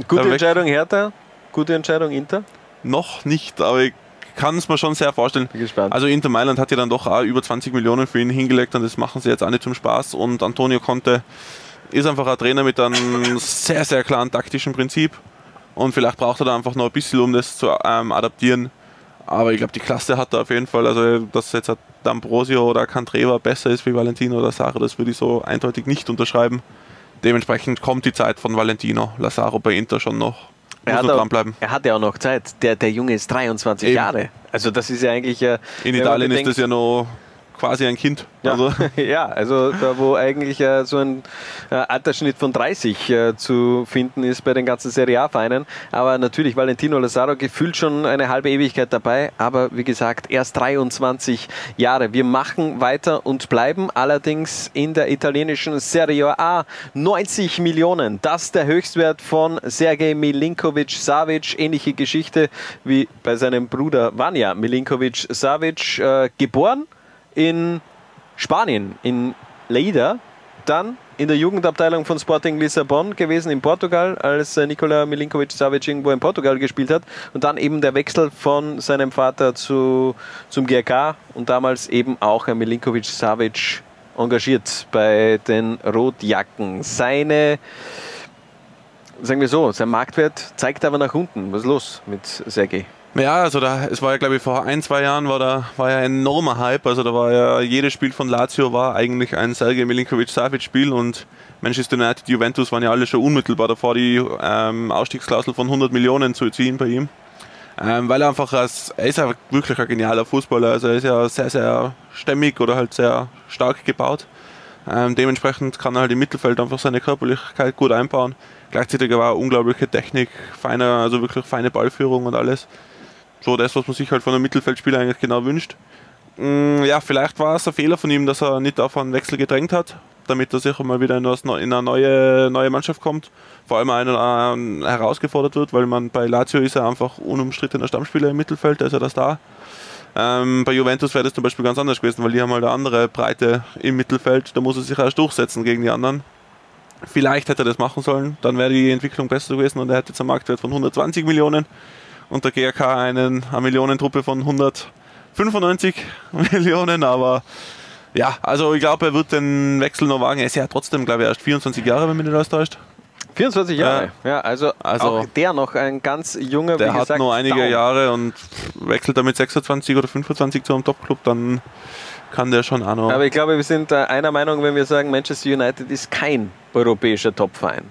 Gute Entscheidung Hertha, gute Entscheidung Inter? Noch nicht, aber ich kann es mir schon sehr vorstellen. Bin gespannt. Also Inter Mailand hat ja dann doch auch über 20 Millionen für ihn hingelegt und das machen sie jetzt auch nicht zum Spaß. Und Antonio Conte ist einfach ein Trainer mit einem (laughs) sehr, sehr klaren taktischen Prinzip. Und vielleicht braucht er da einfach noch ein bisschen, um das zu ähm, adaptieren. Aber ich glaube, die Klasse hat er auf jeden Fall. Also, dass jetzt D'Ambrosio oder Cantreva besser ist wie Valentino oder Lazaro, das würde ich so eindeutig nicht unterschreiben. Dementsprechend kommt die Zeit von Valentino Lazaro bei Inter schon noch. Er hat, auch, er hat ja auch noch Zeit. Der, der Junge ist 23 Eben. Jahre. Also das ist ja eigentlich... Äh, In Italien ist das ja noch quasi ein Kind. Ja, also, (laughs) ja, also da wo eigentlich äh, so ein äh, Altersschnitt von 30 äh, zu finden ist bei den ganzen Serie A-Vereinen. Aber natürlich Valentino Lazaro gefühlt schon eine halbe Ewigkeit dabei. Aber wie gesagt, erst 23 Jahre. Wir machen weiter und bleiben allerdings in der italienischen Serie A. 90 Millionen. Das ist der Höchstwert von Sergej Milinkovic-Savic. Ähnliche Geschichte wie bei seinem Bruder Vanja Milinkovic-Savic. Äh, geboren in Spanien, in Leida, dann in der Jugendabteilung von Sporting Lissabon gewesen in Portugal, als äh, Nikola Milinkovic-Savic irgendwo in Portugal gespielt hat und dann eben der Wechsel von seinem Vater zu, zum GRK und damals eben auch Milinkovic-Savic engagiert bei den Rotjacken. Seine, sagen wir so, sein Marktwert zeigt aber nach unten. Was ist los mit Sergei? Ja, also da, es war ja glaube ich vor ein, zwei Jahren war da war ja ein enormer Hype. Also da war ja jedes Spiel von Lazio war eigentlich ein Sergej Milinkovic-Savic-Spiel und Manchester United, Juventus waren ja alle schon unmittelbar davor, die ähm, Ausstiegsklausel von 100 Millionen zu ziehen bei ihm. Ähm, weil er einfach, als, er ist ja wirklich ein genialer Fußballer, also er ist ja sehr, sehr stämmig oder halt sehr stark gebaut. Ähm, dementsprechend kann er halt im Mittelfeld einfach seine Körperlichkeit gut einbauen. Gleichzeitig aber auch unglaubliche Technik, feine, also wirklich feine Ballführung und alles so das, was man sich halt von einem Mittelfeldspieler eigentlich genau wünscht. Mm, ja, vielleicht war es ein Fehler von ihm, dass er nicht auf einen Wechsel gedrängt hat, damit er sicher mal wieder in eine neue, neue Mannschaft kommt. Vor allem einer äh, herausgefordert wird, weil man bei Lazio ist er einfach unumstrittener Stammspieler im Mittelfeld, da ist er das da. Ähm, bei Juventus wäre das zum Beispiel ganz anders gewesen, weil die haben halt eine andere Breite im Mittelfeld, da muss er sich erst durchsetzen gegen die anderen. Vielleicht hätte er das machen sollen, dann wäre die Entwicklung besser gewesen und er hätte jetzt einen Marktwert von 120 Millionen und der GRK einen, eine Millionentruppe von 195 (laughs) Millionen, aber ja, also ich glaube, er wird den Wechsel noch wagen. Er ist ja trotzdem, glaube ich, erst 24 Jahre, wenn mich nicht alles täuscht. 24 Jahre, ja, ja also, also, auch der noch ein ganz junger, Der wie gesagt, hat noch einige Daum. Jahre und wechselt damit 26 oder 25 zu einem Topclub, dann kann der schon auch noch. Aber ich glaube, wir sind einer Meinung, wenn wir sagen, Manchester United ist kein europäischer Topverein.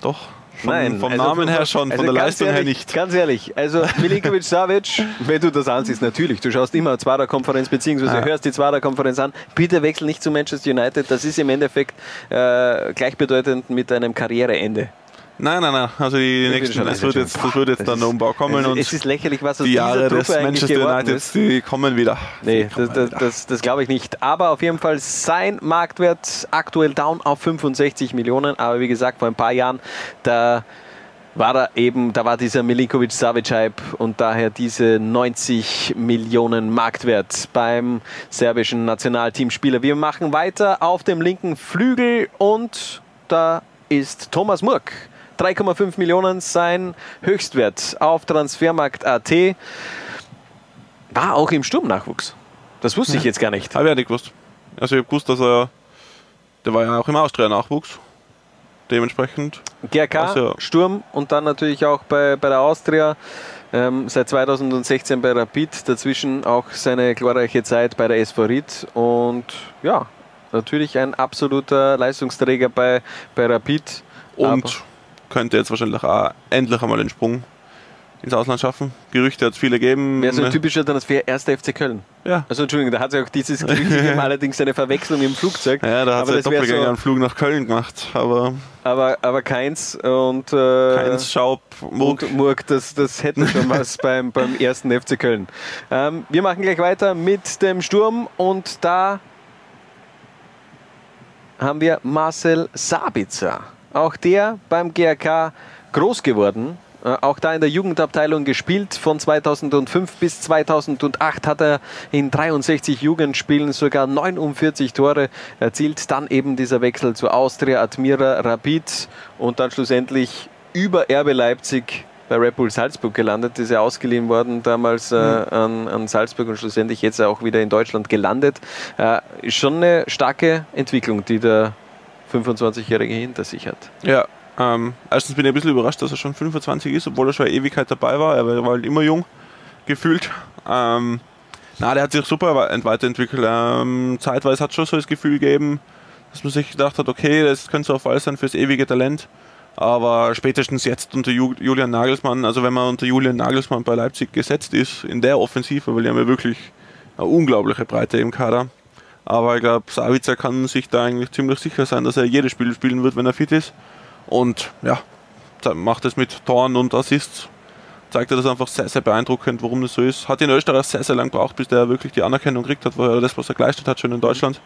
Doch. Von, Nein, vom also Namen her schon, also von der Leistung ehrlich, her nicht. Ganz ehrlich, also (laughs) Milinkovic Savic, wenn du das ansiehst, natürlich, du schaust immer Zweiter Konferenz beziehungsweise ah. hörst die Zweiter Konferenz an, bitte wechsel nicht zu Manchester United, das ist im Endeffekt äh, gleichbedeutend mit einem Karriereende. Nein, nein, nein. Also die nächsten, das wird jetzt, das wird jetzt dann der Umbau kommen. Es, und es ist lächerlich, was aus die Jahre des Manchester United, die kommen wieder. Nee, das, das, das, das glaube ich nicht. Aber auf jeden Fall sein Marktwert aktuell down auf 65 Millionen. Aber wie gesagt, vor ein paar Jahren, da war er eben, da war dieser Milinkovic-Savic-Hype und daher diese 90 Millionen Marktwert beim serbischen Nationalteamspieler. Wir machen weiter auf dem linken Flügel und da ist Thomas Murk. 3,5 Millionen sein Höchstwert auf Transfermarkt.at. War auch im Sturmnachwuchs. Das wusste ich jetzt gar nicht. Habe ich ja nicht gewusst. Also ich habe gewusst, dass er, der war ja auch im Austria-Nachwuchs. Dementsprechend. GRK, Also, Sturm und dann natürlich auch bei, bei der Austria. Ähm, seit 2016 bei Rapid, dazwischen auch seine glorreiche Zeit bei der SV Ried und ja, natürlich ein absoluter Leistungsträger bei, bei Rapid. und könnte jetzt wahrscheinlich auch endlich einmal den Sprung ins Ausland schaffen. Gerüchte hat es viele gegeben. Wäre so ein typischer Transfer, erster FC Köln. Ja. Also Entschuldigung, da hat es ja auch dieses Gerücht gegeben, (laughs) allerdings eine Verwechslung im Flugzeug. Ja, da hat er das wär Doppelgänger so, einen Flug nach Köln gemacht. Aber aber, aber keins und äh, Keins, Schaub, Murg. und Murg, das, das hätten schon was (laughs) beim, beim ersten FC Köln. Ähm, wir machen gleich weiter mit dem Sturm und da haben wir Marcel Sabitzer. Auch der beim GRK groß geworden. Äh, Auch da in der Jugendabteilung gespielt. Von 2005 bis 2008 hat er in 63 Jugendspielen sogar 49 Tore erzielt. Dann eben dieser Wechsel zu Austria, Admira, Rapid und dann schlussendlich über RB Leipzig bei Red Bull Salzburg gelandet. Ist ja ausgeliehen worden damals äh, an, an Salzburg und schlussendlich jetzt auch wieder in Deutschland gelandet. Äh, ist schon eine starke Entwicklung, die der 25-Jährige hinter sich hat. Ja, ähm, erstens bin ich ein bisschen überrascht, dass er schon 25 ist, obwohl er schon eine Ewigkeit dabei war. Er war halt immer jung, gefühlt. Ähm, na, der hat sich super ent- weiterentwickelt. Ähm, zeitweise hat es schon so das Gefühl gegeben, dass man sich gedacht hat, okay, das könnte so ein Fall sein fürs ewige Talent. Aber spätestens jetzt unter Ju Julian Nagelsmann, also wenn man unter Julian Nagelsmann bei Leipzig gesetzt ist, in der Offensive, weil die haben ja wirklich eine unglaubliche Breite im Kader. Aber ich glaube, Savitzer kann sich da eigentlich ziemlich sicher sein, dass er jedes Spiel spielen wird, wenn er fit ist. Und ja, macht es mit Toren und Assists. Zeigt er das einfach sehr, sehr beeindruckend, warum das so ist. Hat in Österreich sehr, sehr lange gebraucht, bis der wirklich die Anerkennung gekriegt hat, weil er das, was er geleistet hat, schon in Deutschland.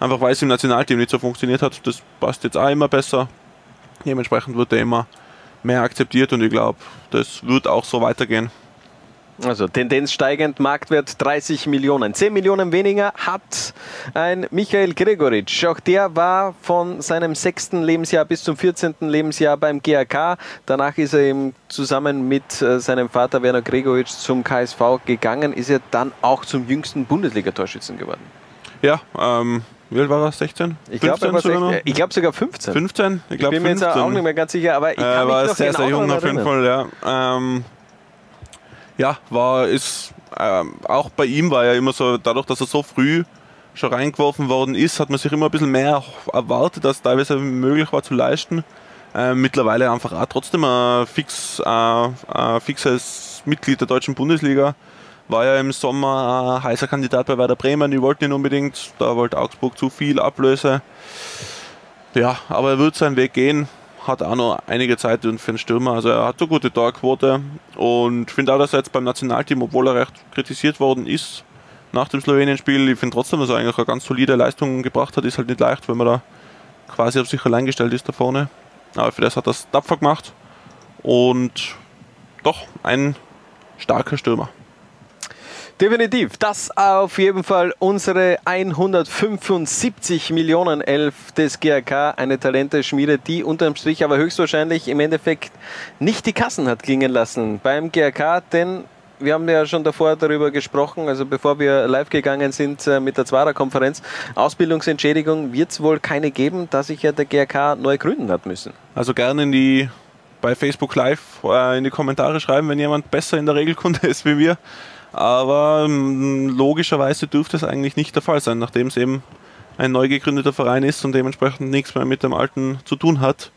Einfach weil es im Nationalteam nicht so funktioniert hat. Das passt jetzt auch immer besser. Dementsprechend wird er immer mehr akzeptiert und ich glaube, das wird auch so weitergehen. Also Tendenz steigend, Marktwert 30 Millionen. 10 Millionen weniger hat ein Michael Gregoritsch. Auch der war von seinem sechsten Lebensjahr bis zum 14. Lebensjahr beim GAK. Danach ist er eben zusammen mit äh, seinem Vater Werner Gregoritsch zum KSV gegangen. Ist er dann auch zum jüngsten Bundesliga-Torschützen geworden. Ja, ähm, wie alt war er? 16? Ich glaube sogar noch? 16, ich glaub sogar 15. 15? Ich, Ich bin mir jetzt 15. auch nicht mehr ganz sicher, aber ich kann er mich war noch sehr, genau sehr jung daran auf jeden. Fall, ja. Ähm, ja, war, ist, ähm, auch bei ihm war ja immer so, dadurch, dass er so früh schon reingeworfen worden ist, hat man sich immer ein bisschen mehr erwartet, als teilweise möglich war zu leisten. Ähm, mittlerweile einfach auch trotzdem ein, fix, äh, ein fixes Mitglied der deutschen Bundesliga. War ja im Sommer ein heißer Kandidat bei Werder Bremen, die wollten ihn unbedingt, da wollte Augsburg zu viel Ablöse. Ja, aber er wird seinen Weg gehen. Hat auch noch einige Zeit für einen Stürmer. Also er hat so gute Torquote und finde auch, dass er jetzt beim Nationalteam, obwohl er recht kritisiert worden ist nach dem Slowenien-Spiel, ich finde trotzdem, dass er eigentlich eine ganz solide Leistung gebracht hat. Ist halt nicht leicht, wenn man da quasi auf sich allein gestellt ist da vorne. Aber für das hat er es tapfer gemacht und doch ein starker Stürmer. Definitiv. Das auf jeden Fall unsere 175 Millionen Elf des GRK. Eine Talenteschmiede, die unterm Strich aber höchstwahrscheinlich im Endeffekt nicht die Kassen hat klingen lassen beim GRK, denn wir haben ja schon davor darüber gesprochen, also bevor wir live gegangen sind äh, mit der Zwarer-Konferenz, Ausbildungsentschädigung wird es wohl keine geben, da sich ja der GRK neu gründen hat müssen. Also gerne in die bei Facebook Live äh, in die Kommentare schreiben, wenn jemand besser in der Regelkunde (laughs) ist wie wir. Aber ähm, logischerweise dürfte es eigentlich nicht der Fall sein, nachdem es eben ein neu gegründeter Verein ist und dementsprechend nichts mehr mit dem alten zu tun hat.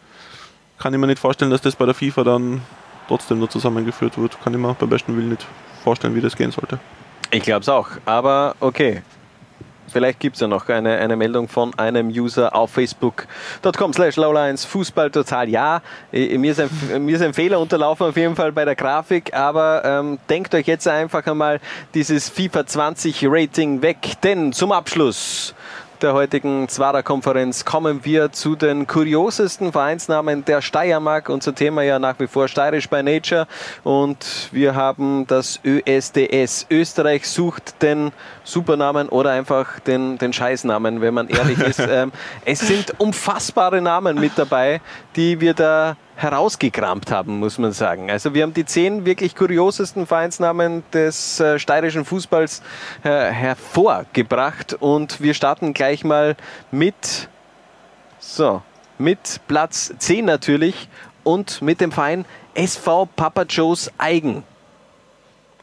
Kann ich mir nicht vorstellen, dass das bei der FIFA dann trotzdem noch zusammengeführt wird. Kann ich mir beim besten Willen nicht vorstellen, wie das gehen sollte. Ich glaube es auch, aber okay. Vielleicht gibt es ja noch eine, eine Meldung von einem User auf facebook.com slash Lowlines Fußball total. Ja, eh, mir ist, ein, (laughs) mir ist ein Fehler unterlaufen auf jeden Fall bei der Grafik, aber ähm, denkt euch jetzt einfach einmal dieses FIFA 20 Rating weg, denn zum Abschluss der heutigen Zwarer-Konferenz kommen wir zu den kuriosesten Vereinsnamen der Steiermark. Unser Thema ja nach wie vor steirisch by Nature und wir haben das ÖSDS. Österreich sucht den Supernamen oder einfach den, den Scheißnamen, wenn man ehrlich ist. (laughs) Ähm, es sind unfassbare Namen mit dabei, die wir da herausgekramt haben, muss man sagen. Also wir haben die zehn wirklich kuriosesten Vereinsnamen des äh, steirischen Fußballs äh, hervorgebracht und wir starten gleich mal mit so, mit Platz 10 natürlich und mit dem Verein SV Papa Joe's Eigen.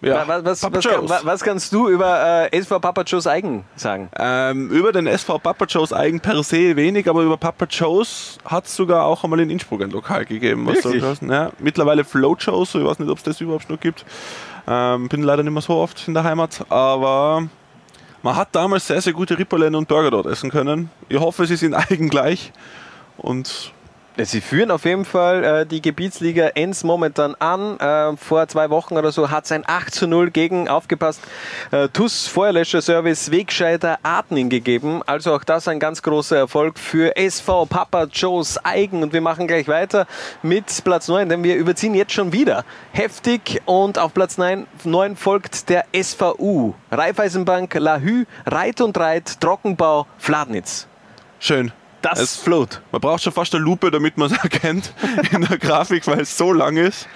Ja, was, was, was, Joe's. was, kannst du über äh, SV Papa Joe's Eigen sagen? Ähm, über den SV Papa Joe's eigen per se wenig, aber über Papa Joe's hat es sogar auch einmal in Innsbruck ein Lokal gegeben. Was Wirklich? so, ja, mittlerweile Flow Joe's, ich weiß nicht, ob es das überhaupt noch gibt. Ähm, bin leider nicht mehr so oft in der Heimat, aber man hat damals sehr, sehr gute Ripperlen und Burger dort essen können. Ich hoffe, sie sind (laughs) eigen gleich. Und Sie führen auf jeden Fall äh, die Gebietsliga Enns momentan an. Äh, vor zwei Wochen oder so hat es ein 8 zu 0 gegen, aufgepasst, äh, TUS Feuerlöscher-Service Wegscheider Adning gegeben. Also auch das ein ganz großer Erfolg für SV Papa Joe's Eigen. Und wir machen gleich weiter mit Platz 9, denn wir überziehen jetzt schon wieder heftig. Und auf Platz 9, 9 folgt der SVU. Raiffeisenbank, Lahü, Reit und Reit, Trockenbau, Fladnitz. schön. Das Es- float. Man braucht schon fast eine Lupe, damit man es (laughs) erkennt in der Grafik, weil es so lang ist.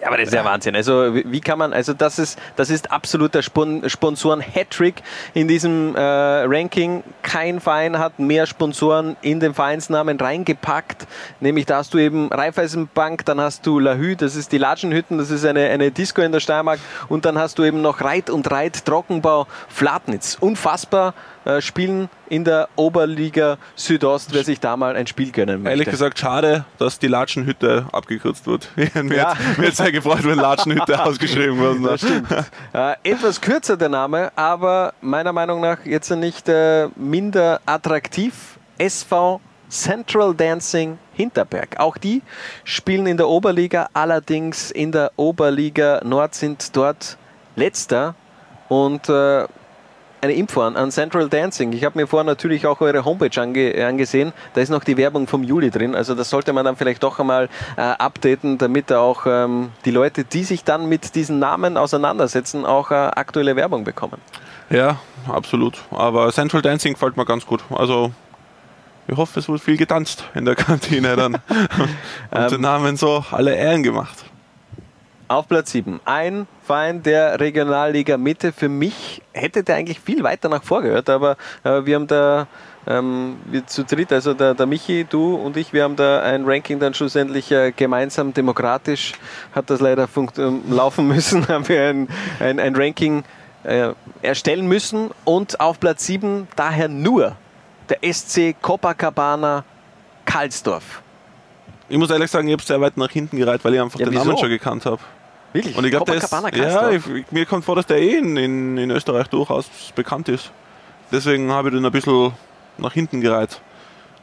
Ja, aber das ist ja Wahnsinn. Also wie kann man, also das ist, das ist absoluter Spon Sponsoren-Hattrick in diesem äh, Ranking. Kein Verein hat mehr Sponsoren in den Vereinsnamen reingepackt. Nämlich da hast du eben Raiffeisenbank, dann hast du Lahü, das ist die Latschenhütten, das ist eine, eine Disco in der Steiermark und dann hast du eben noch Reit und Reit Trockenbau Flatnitz. Unfassbar äh, spielen in der Oberliga Südost, wer sich da mal ein Spiel gönnen möchte. Ehrlich gesagt, schade, dass die Latschenhütte abgekürzt wird. (laughs) mir Ja. jetzt, mir jetzt sehr gefreut, wenn Latschenhütte (laughs) ausgeschrieben wird. Stimmt. äh, etwas kürzer der Name, aber meiner Meinung nach jetzt nicht äh, minder attraktiv. SV Central Dancing Hinterberg. Auch die spielen in der Oberliga, allerdings in der Oberliga Nord sind dort letzter und äh, eine Info an, an Central Dancing. Ich habe mir vorher natürlich auch eure Homepage ange, angesehen. Da ist noch die Werbung vom Juli drin. Also das sollte man dann vielleicht doch einmal äh, updaten, damit auch ähm, die Leute, die sich dann mit diesen Namen auseinandersetzen, auch äh, aktuelle Werbung bekommen. Ja, absolut. Aber Central Dancing gefällt mir ganz gut. Also ich hoffe, es wird viel getanzt in der (laughs) Kantine dann. (laughs) Und den Namen so alle Ehren gemacht. Auf Platz 7. Ein Verein der Regionalliga Mitte. Für mich hätte der eigentlich viel weiter nach vorgehört, aber äh, wir haben da ähm, wir zu dritt, also der, der Michi, du und ich, wir haben da ein Ranking dann schlussendlich äh, gemeinsam demokratisch, hat das leider ähm, laufen (laughs) müssen, haben wir ein, ein, ein Ranking äh, erstellen müssen und auf Platz 7 daher nur der SC Copacabana Karlsdorf. Ich muss ehrlich sagen, ich habe sehr weit nach hinten gereiht, weil ich einfach Ja, den wieso? Namen schon gekannt habe. Wirklich? Und ich glaube, ja, ich, mir kommt vor, dass der eh in, in, in Österreich durchaus bekannt ist. Deswegen habe ich den ein bisschen nach hinten gereiht.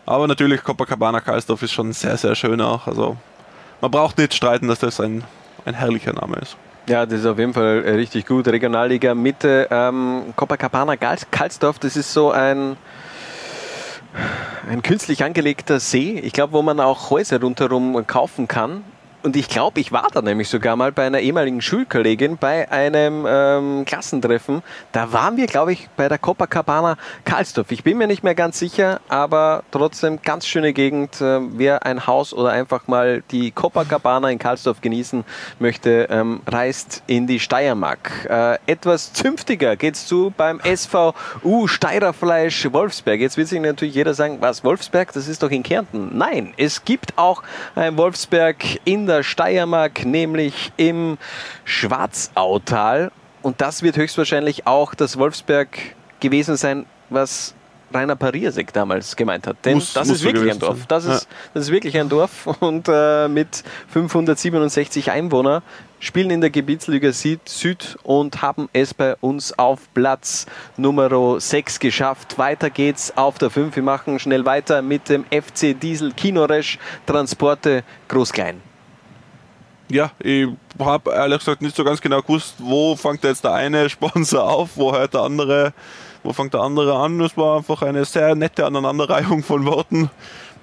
Aber natürlich, Copacabana Karlsdorf ist schon sehr, sehr schön auch. Also man braucht nicht streiten, dass das ein, ein herrlicher Name ist. Ja, das ist auf jeden Fall äh, richtig gut. Regionalliga Mitte, ähm, Copacabana Karlsdorf, das ist so ein, ein künstlich angelegter See, ich glaube, wo man auch Häuser rundherum kaufen kann. Und ich glaube, ich war da nämlich sogar mal bei einer ehemaligen Schulkollegin bei einem ähm, Klassentreffen. Da waren wir, glaube ich, bei der Copacabana Karlsdorf. Ich bin mir nicht mehr ganz sicher, aber trotzdem ganz schöne Gegend. Äh, wer ein Haus oder einfach mal die Copacabana in Karlsdorf genießen möchte, ähm, reist in die Steiermark. Äh, etwas zünftiger geht's zu beim SVU Steirerfleisch Wolfsberg. Jetzt wird sich natürlich jeder sagen, was Wolfsberg, das ist doch in Kärnten. Nein, es gibt auch ein Wolfsberg in der Steiermark, nämlich im Schwarzautal. Und das wird höchstwahrscheinlich auch das Wolfsberg gewesen sein, was Rainer Pariasek damals gemeint hat. Denn Muss- das muss ist wirklich ein Dorf. Das ist, das ist wirklich ein Dorf. Und äh, mit 567 Einwohnern spielen in der Gebietsliga Süd, Süd und haben es bei uns auf Platz Nummer 6 geschafft. Weiter geht's auf der 5. Wir machen schnell weiter mit dem FC Diesel Kinoresch Transporte Groß-Klein. Ja, ich habe ehrlich gesagt nicht so ganz genau gewusst, wo fängt jetzt der eine (laughs) Sponsor auf, wo hört der andere, wo fängt der andere an. Es war einfach eine sehr nette Aneinanderreihung von Worten.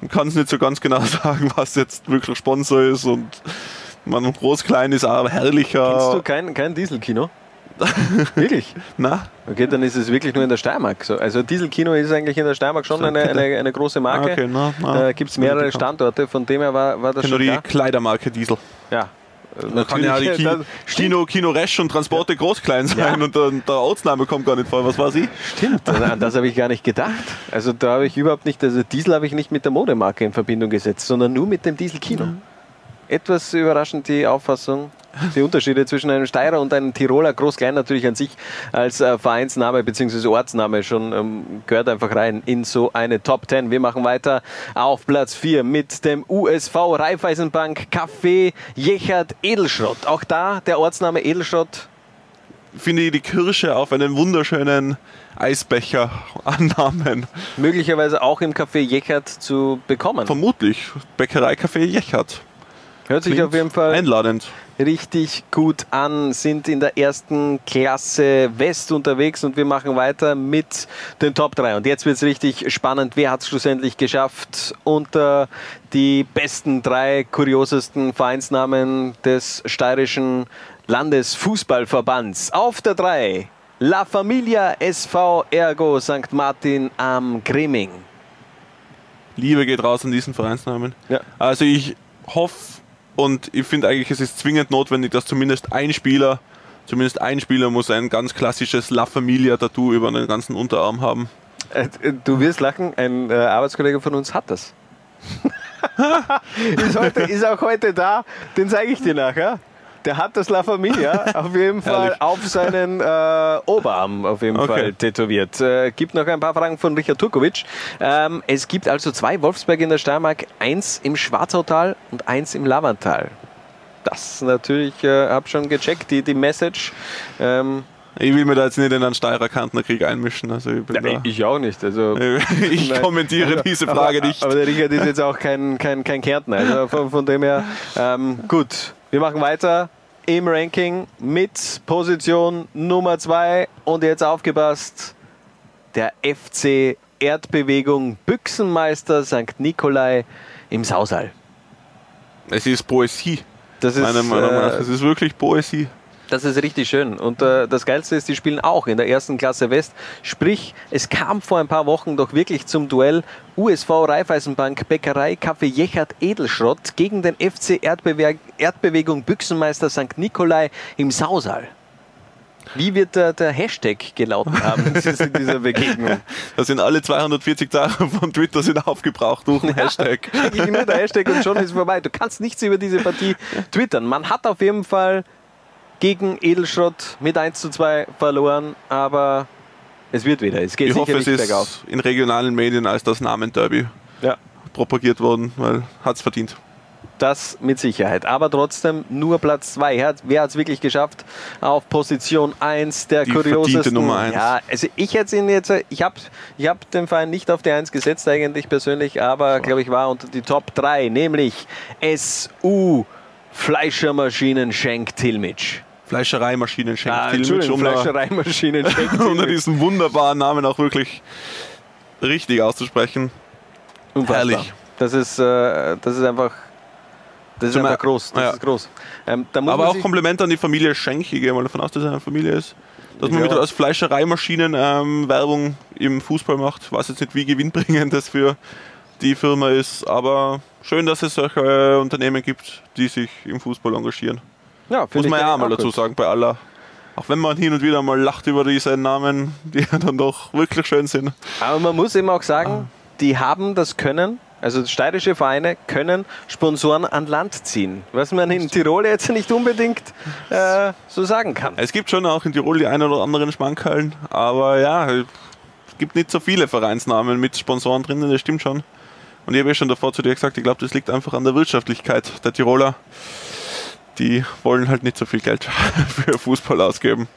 Man kann es nicht so ganz genau (laughs) sagen, was jetzt wirklich Sponsor ist und man Groß-Klein ist auch herrlicher. Kennst du kein, kein Dieselkino? (laughs) Wirklich? Na? Okay, dann ist es wirklich nur in der Steiermark so. Also Dieselkino ist eigentlich in der Steiermark schon eine, eine, eine große Marke. Ah, okay, na, na. da gibt es mehrere Standorte, von dem her war, war das schon nur die klar. Kleidermarke Diesel. Ja. Da kann ja die Ki (laughs) Kino, Kino Resch und Transporte groß klein sein und der, der Ortsname kommt gar nicht vor. Was war sie? Stimmt, an das habe ich gar nicht gedacht. Also da habe ich überhaupt nicht, also Diesel habe ich nicht mit der Modemarke in Verbindung gesetzt, sondern nur mit dem Dieselkino. Etwas überraschend die Auffassung, die Unterschiede zwischen einem Steirer und einem Tiroler, groß-klein natürlich an sich als äh, Vereinsname bzw. Ortsname schon ähm, gehört einfach rein in so eine Top 10. Wir machen weiter auf Platz 4 mit dem USV Raiffeisenbank Café Jechert Edelschrott. Auch da der Ortsname Edelschrott Finde ich die Kirsche auf einen wunderschönen Eisbecher annahmen. möglicherweise auch im Café Jechert zu bekommen. Vermutlich. Bäckerei-Café Jechert. Hört sich auf jeden Fall einladend. richtig gut an, sind in der ersten Klasse West unterwegs und wir machen weiter mit den Top 3. Und jetzt wird es richtig spannend. Wer hat es schlussendlich geschafft, unter die besten drei kuriosesten Vereinsnamen des steirischen Landesfußballverbands? Auf der 3 La Familia SV Ergo St. Martin am Grimming. Liebe geht raus an diesen Vereinsnamen. Ja. Also ich hoffe und ich finde eigentlich, es ist zwingend notwendig, dass zumindest ein Spieler, zumindest ein Spieler muss ein ganz klassisches La Familia Tattoo über den ganzen Unterarm haben. Äh, Du wirst lachen, ein äh, Arbeitskollege von uns hat das. (laughs) (laughs) ist, heute, ist auch heute da, den zeige ich dir nachher. Der hat das La Familia (laughs) auf jeden Fall auf seinen äh, Oberarm auf jeden Okay. Fall tätowiert. Äh, gibt noch ein paar Fragen von Richard Turkovic. Ähm, es gibt also zwei Wolfsberg in der Steiermark, eins im Schwarzautal und eins im Lavantal. Das natürlich, äh, habe schon gecheckt, die, die Message. Ähm, Ich will mir da jetzt nicht in einen Steirer Kantnerkrieg einmischen. Also ich, da, ich auch nicht. Also, (laughs) ich (laughs) Nein. kommentiere Also, diese Frage aber, nicht. Aber der Richard ist jetzt auch kein, kein, kein Kärntner. Also von, von dem her, ähm, gut. Wir machen weiter im Ranking mit Position Nummer 2 und jetzt aufgepasst, der FC Erdbewegung Büchsenmeister St. Nikolai im Sausal. Es ist Poesie. Das ist, meiner Meinung nach. äh, Es ist wirklich Poesie. Das ist richtig schön. Und äh, das Geilste ist, die spielen auch in der ersten Klasse West. Sprich, es kam vor ein paar Wochen doch wirklich zum Duell USV Raiffeisenbank Bäckerei Kaffee Jechert Edelschrott gegen den FC Erdbewe Erdbewegung Büchsenmeister St. Nikolai im Sausal. Wie wird der, der Hashtag gelautet haben (laughs) in dieser- Begegnung? Da sind alle 240 Tage von Twitter sind aufgebraucht durch den Hashtag. Eigentlich nur der Hashtag und schon ist vorbei. Du kannst nichts über diese Partie (laughs) twittern. Man hat auf jeden Fall gegen Edelschrott mit 1 zu 2 verloren, aber es wird wieder. Es geht Ich hoffe, es sicherlich ist bergauf. in regionalen Medien als das Namen-Derby Ja. propagiert worden, weil hat es verdient. Das mit Sicherheit. Aber trotzdem nur Platz 2. Wer hat es wirklich geschafft? Auf Position 1 der Die kuriosesten. Nummer eins. Ja, also ich hätte ihn jetzt, ich habe ich hab den Verein nicht auf die 1 gesetzt eigentlich persönlich, aber glaube ich war unter die Top 3, nämlich SU Fleischermaschinen Schenk Tilmitsch. Fleischereimaschinen schenkt Ah, Entschuldigung, Fleischereimaschinen (laughs) Schenk unter diesen wunderbaren Namen auch wirklich richtig auszusprechen. Unfassbar. Herrlich. Das ist, äh, das ist einfach, das ist Zum einfach groß. Das ja. ist groß. Ähm, Aber auch Kompliment an die Familie Schenk. Ich gehe mal davon aus, dass er eine Familie ist. Dass man mit als Fleischereimaschinen ähm, Werbung im Fußball macht. Ich weiß jetzt nicht, wie gewinnbringend das für die Firma ist, aber schön, dass es solche äh, Unternehmen gibt, die sich im Fußball engagieren. Ja, Muss man ja auch mal dazu gut. sagen, bei aller. Auch wenn man hin und wieder mal lacht über diese Namen, die dann doch wirklich schön sind. Aber man muss eben auch sagen, die haben das Können, also steirische Vereine können Sponsoren an Land ziehen, was man in Tirol jetzt nicht unbedingt äh, so sagen kann. Es gibt schon auch in Tirol die einen oder anderen Schmankerln, aber ja, es gibt nicht so viele Vereinsnamen mit Sponsoren drinnen, das stimmt schon. Und ich habe ja schon davor zu dir gesagt, ich glaube, das liegt einfach an der Wirtschaftlichkeit der Tiroler. Die wollen halt nicht so viel Geld (laughs) für Fußball ausgeben.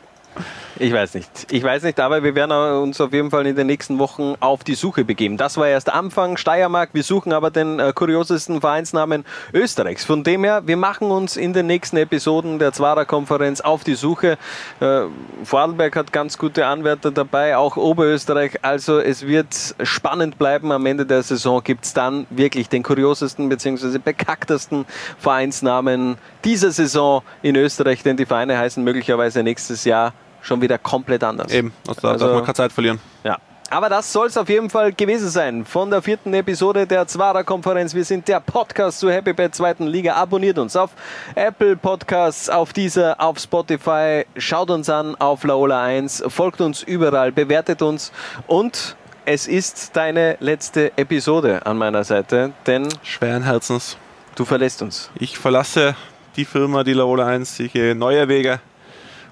Ich weiß nicht. Ich weiß nicht, aber wir werden uns auf jeden Fall in den nächsten Wochen auf die Suche begeben. Das war erst Anfang Steiermark. Wir suchen aber den äh, kuriosesten Vereinsnamen Österreichs. Von dem her, wir machen uns in den nächsten Episoden der Zwarer-Konferenz auf die Suche. Äh, Vorarlberg hat ganz gute Anwärter dabei, auch Oberösterreich. Also es wird spannend bleiben. Am Ende der Saison gibt es dann wirklich den kuriosesten bzw. bekacktesten Vereinsnamen dieser Saison in Österreich, denn die Vereine heißen möglicherweise nächstes Jahr schon wieder komplett anders. Eben, also da darf man keine Zeit verlieren. Ja. Aber das soll es auf jeden Fall gewesen sein von der vierten Episode der Zwarer-Konferenz. Wir sind der Podcast zur Happy Bad zweiten Liga. Abonniert uns auf Apple Podcasts, auf dieser, auf Spotify. Schaut uns an auf Laola 1. Folgt uns überall, bewertet uns und es ist deine letzte Episode an meiner Seite, denn schweren Herzens. Du verlässt uns. Ich verlasse die Firma, die Laola 1. Ich gehe neue Wege.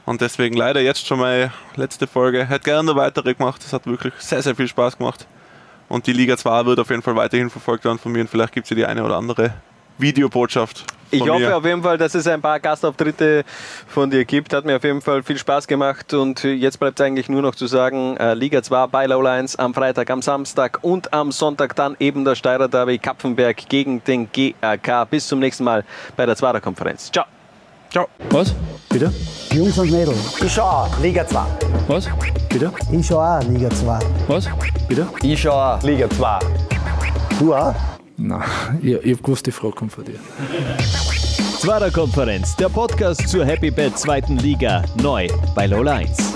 Und deswegen leider jetzt schon meine letzte Folge. Hätte gerne eine weitere gemacht. Es hat wirklich sehr, sehr viel Spaß gemacht. Und die Liga 2 wird auf jeden Fall weiterhin verfolgt werden von mir. Und vielleicht gibt es ja die eine oder andere Videobotschaft. Ich hoffe mir. auf jeden Fall, dass es ein paar Gastauftritte von dir gibt. Hat mir auf jeden Fall viel Spaß gemacht. Und jetzt bleibt es eigentlich nur noch zu sagen, äh, Liga 2 bei Low Lines am Freitag, am Samstag und am Sonntag dann eben der Steirer Derby Kapfenberg gegen den GRK. Bis zum nächsten Mal bei der Zwarer Konferenz. Ciao. Ciao. Was? Bitte? Jungs und Mädels. Ich schau auch, Liga 2. Was? Bitte? Ich schau auch Liga 2. Was? Bitte? Ich schau auch Liga 2. Du auch? Nein, ich, ich hab gewusst, die Frage kommt von dir. Zwarer Konferenz, der Podcast zur Happy Bad zweiten Liga, neu bei Lola 1.